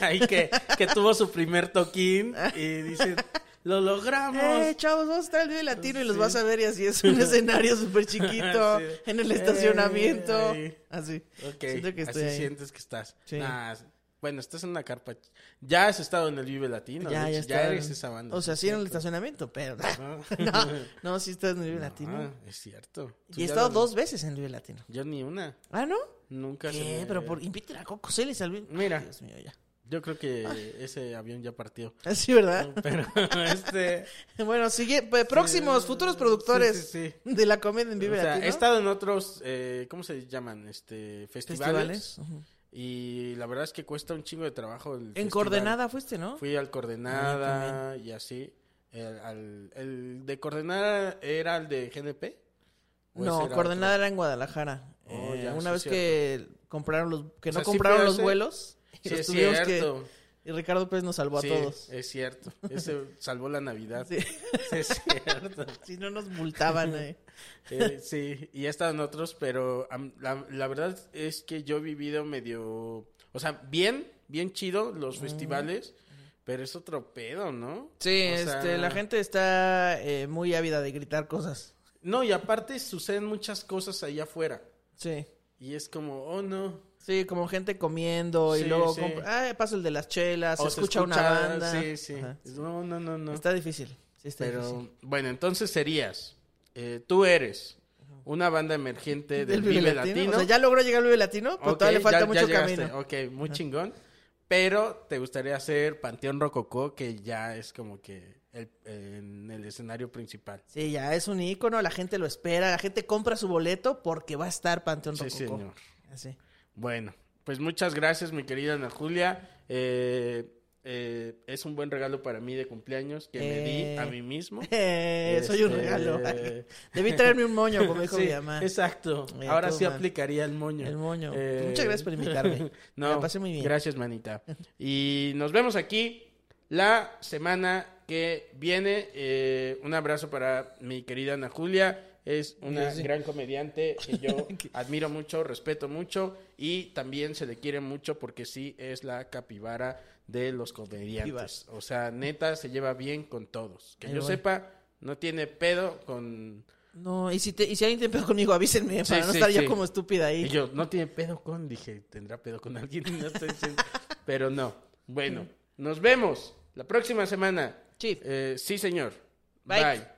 Ahí que, que tuvo su primer toquín y dice, lo logramos. ¡Eh, chavos! Vamos a estar al Vive Latino y los vas a ver. Y así es [laughs] un escenario súper chiquito. [laughs] Sí. En el estacionamiento. Eh. Así. Ok, Siento que estoy así ahí. sientes que estás. Sí. Nah, Bueno, estás en una carpa. Ya has estado en el Vive Latino. ya, ya está. eres esa banda. O sea, sí en el estacionamiento, pero. Ah. [laughs] no, no, sí estás en el Vive Latino. es cierto. Y he ya estado lo- dos veces en el Vive Latino. Yo ni una. Ah, ¿no? Nunca se ¿Qué? me- Pero por, inviten a Coco Celis al Vive. Mira. Dios mío, ya. Yo creo que ese avión ya partió. Sí, ¿verdad? Pero [laughs] este... Bueno, sigue, pues, próximos, futuros productores Sí, sí, sí. de la comedia en O Vive sea, Latino. he estado en otros, eh, ¿cómo se llaman? Este, festivales. Y la verdad es que cuesta un chingo de trabajo el En festival. Coordenada fuiste, ¿no? Fui al Coordenada y así. El, al- el de Coordenada era el de GNP. ¿O No, Coordenada otro? era en Guadalajara. Oh, Eh, ya, una vez cierto. que compraron los que O no sea, compraron los vuelos y [laughs] Sí, es que cierto. y Ricardo Pérez nos salvó Sí, a todos. es cierto. Ese [laughs] salvó la Navidad. Sí. [laughs] Es cierto. si no nos multaban eh. Eh, sí, y he estado en otros, pero la, la verdad es que yo he vivido medio, o sea, bien, bien chido los festivales, pero es otro pedo, ¿no? Sí, O este, la gente está eh, muy ávida de gritar cosas. No, y aparte suceden muchas cosas allá afuera, Sí. y es como, oh no. Sí, como gente comiendo y Sí, luego sí. compra- ah, pasa el de las chelas, se escucha, una banda. Sí, sí. Ajá. No, no, no, no. Está difícil. Sí, está pero, difícil. bueno, entonces serías, eh, tú eres una banda emergente del, ¿Del Vive Latino. O sea, ya logró llegar al Vive Latino, pero Ok, todavía le falta ya- mucho ya camino. Ok, muy chingón. Pero te gustaría hacer Panteón Rococó, que ya es como que el, en el escenario principal. Sí, ya es un ícono, la gente lo espera, la gente compra su boleto porque va a estar Panteón Sí, Rococó. señor. Así. Bueno, pues muchas gracias, mi querida Ana Julia. Eh, eh, es un buen regalo para mí de cumpleaños que me di Eh. a mí mismo. [laughs] Eh, Soy un Este, regalo. [laughs] Debí traerme un moño, como dijo [laughs] Sí, mi mamá. Exacto. Eh, Ahora sí aplicaría el moño. El moño. Eh, Muchas gracias por invitarme. no, Me pasé muy bien. Gracias, manita. Y nos vemos aquí la semana que viene. Eh, un abrazo para mi querida Ana Julia. Es una Sí. gran comediante que yo [laughs] admiro mucho, respeto mucho y también se le quiere mucho porque sí es la capibara de los comediantes. O sea, neta se lleva bien con todos. Que Ahí yo voy. sepa, no tiene pedo con... No, y si, te, y si alguien tiene pedo conmigo, avísenme Sí, para no estar yo como estúpida ahí. Y yo, no tiene pedo con, dije, tendrá pedo con alguien, [laughs] no estoy diciendo- pero no. Bueno, nos vemos la próxima semana. Sí. Eh, sí, señor. Bye. Bye.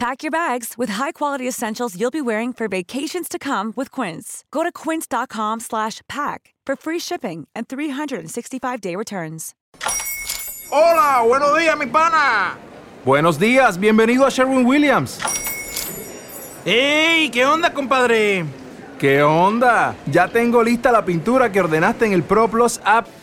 Pack your bags with high-quality essentials you'll be wearing for vacations to come with Quince. Go to quince.com slash pack for free shipping and 365-day returns. Hola, buenos días, mi pana. Buenos días, bienvenido a Sherwin Williams. ¡Ey! ¿Qué onda, compadre? ¿Qué onda? Ya tengo lista la pintura que ordenaste en el ProPlus app.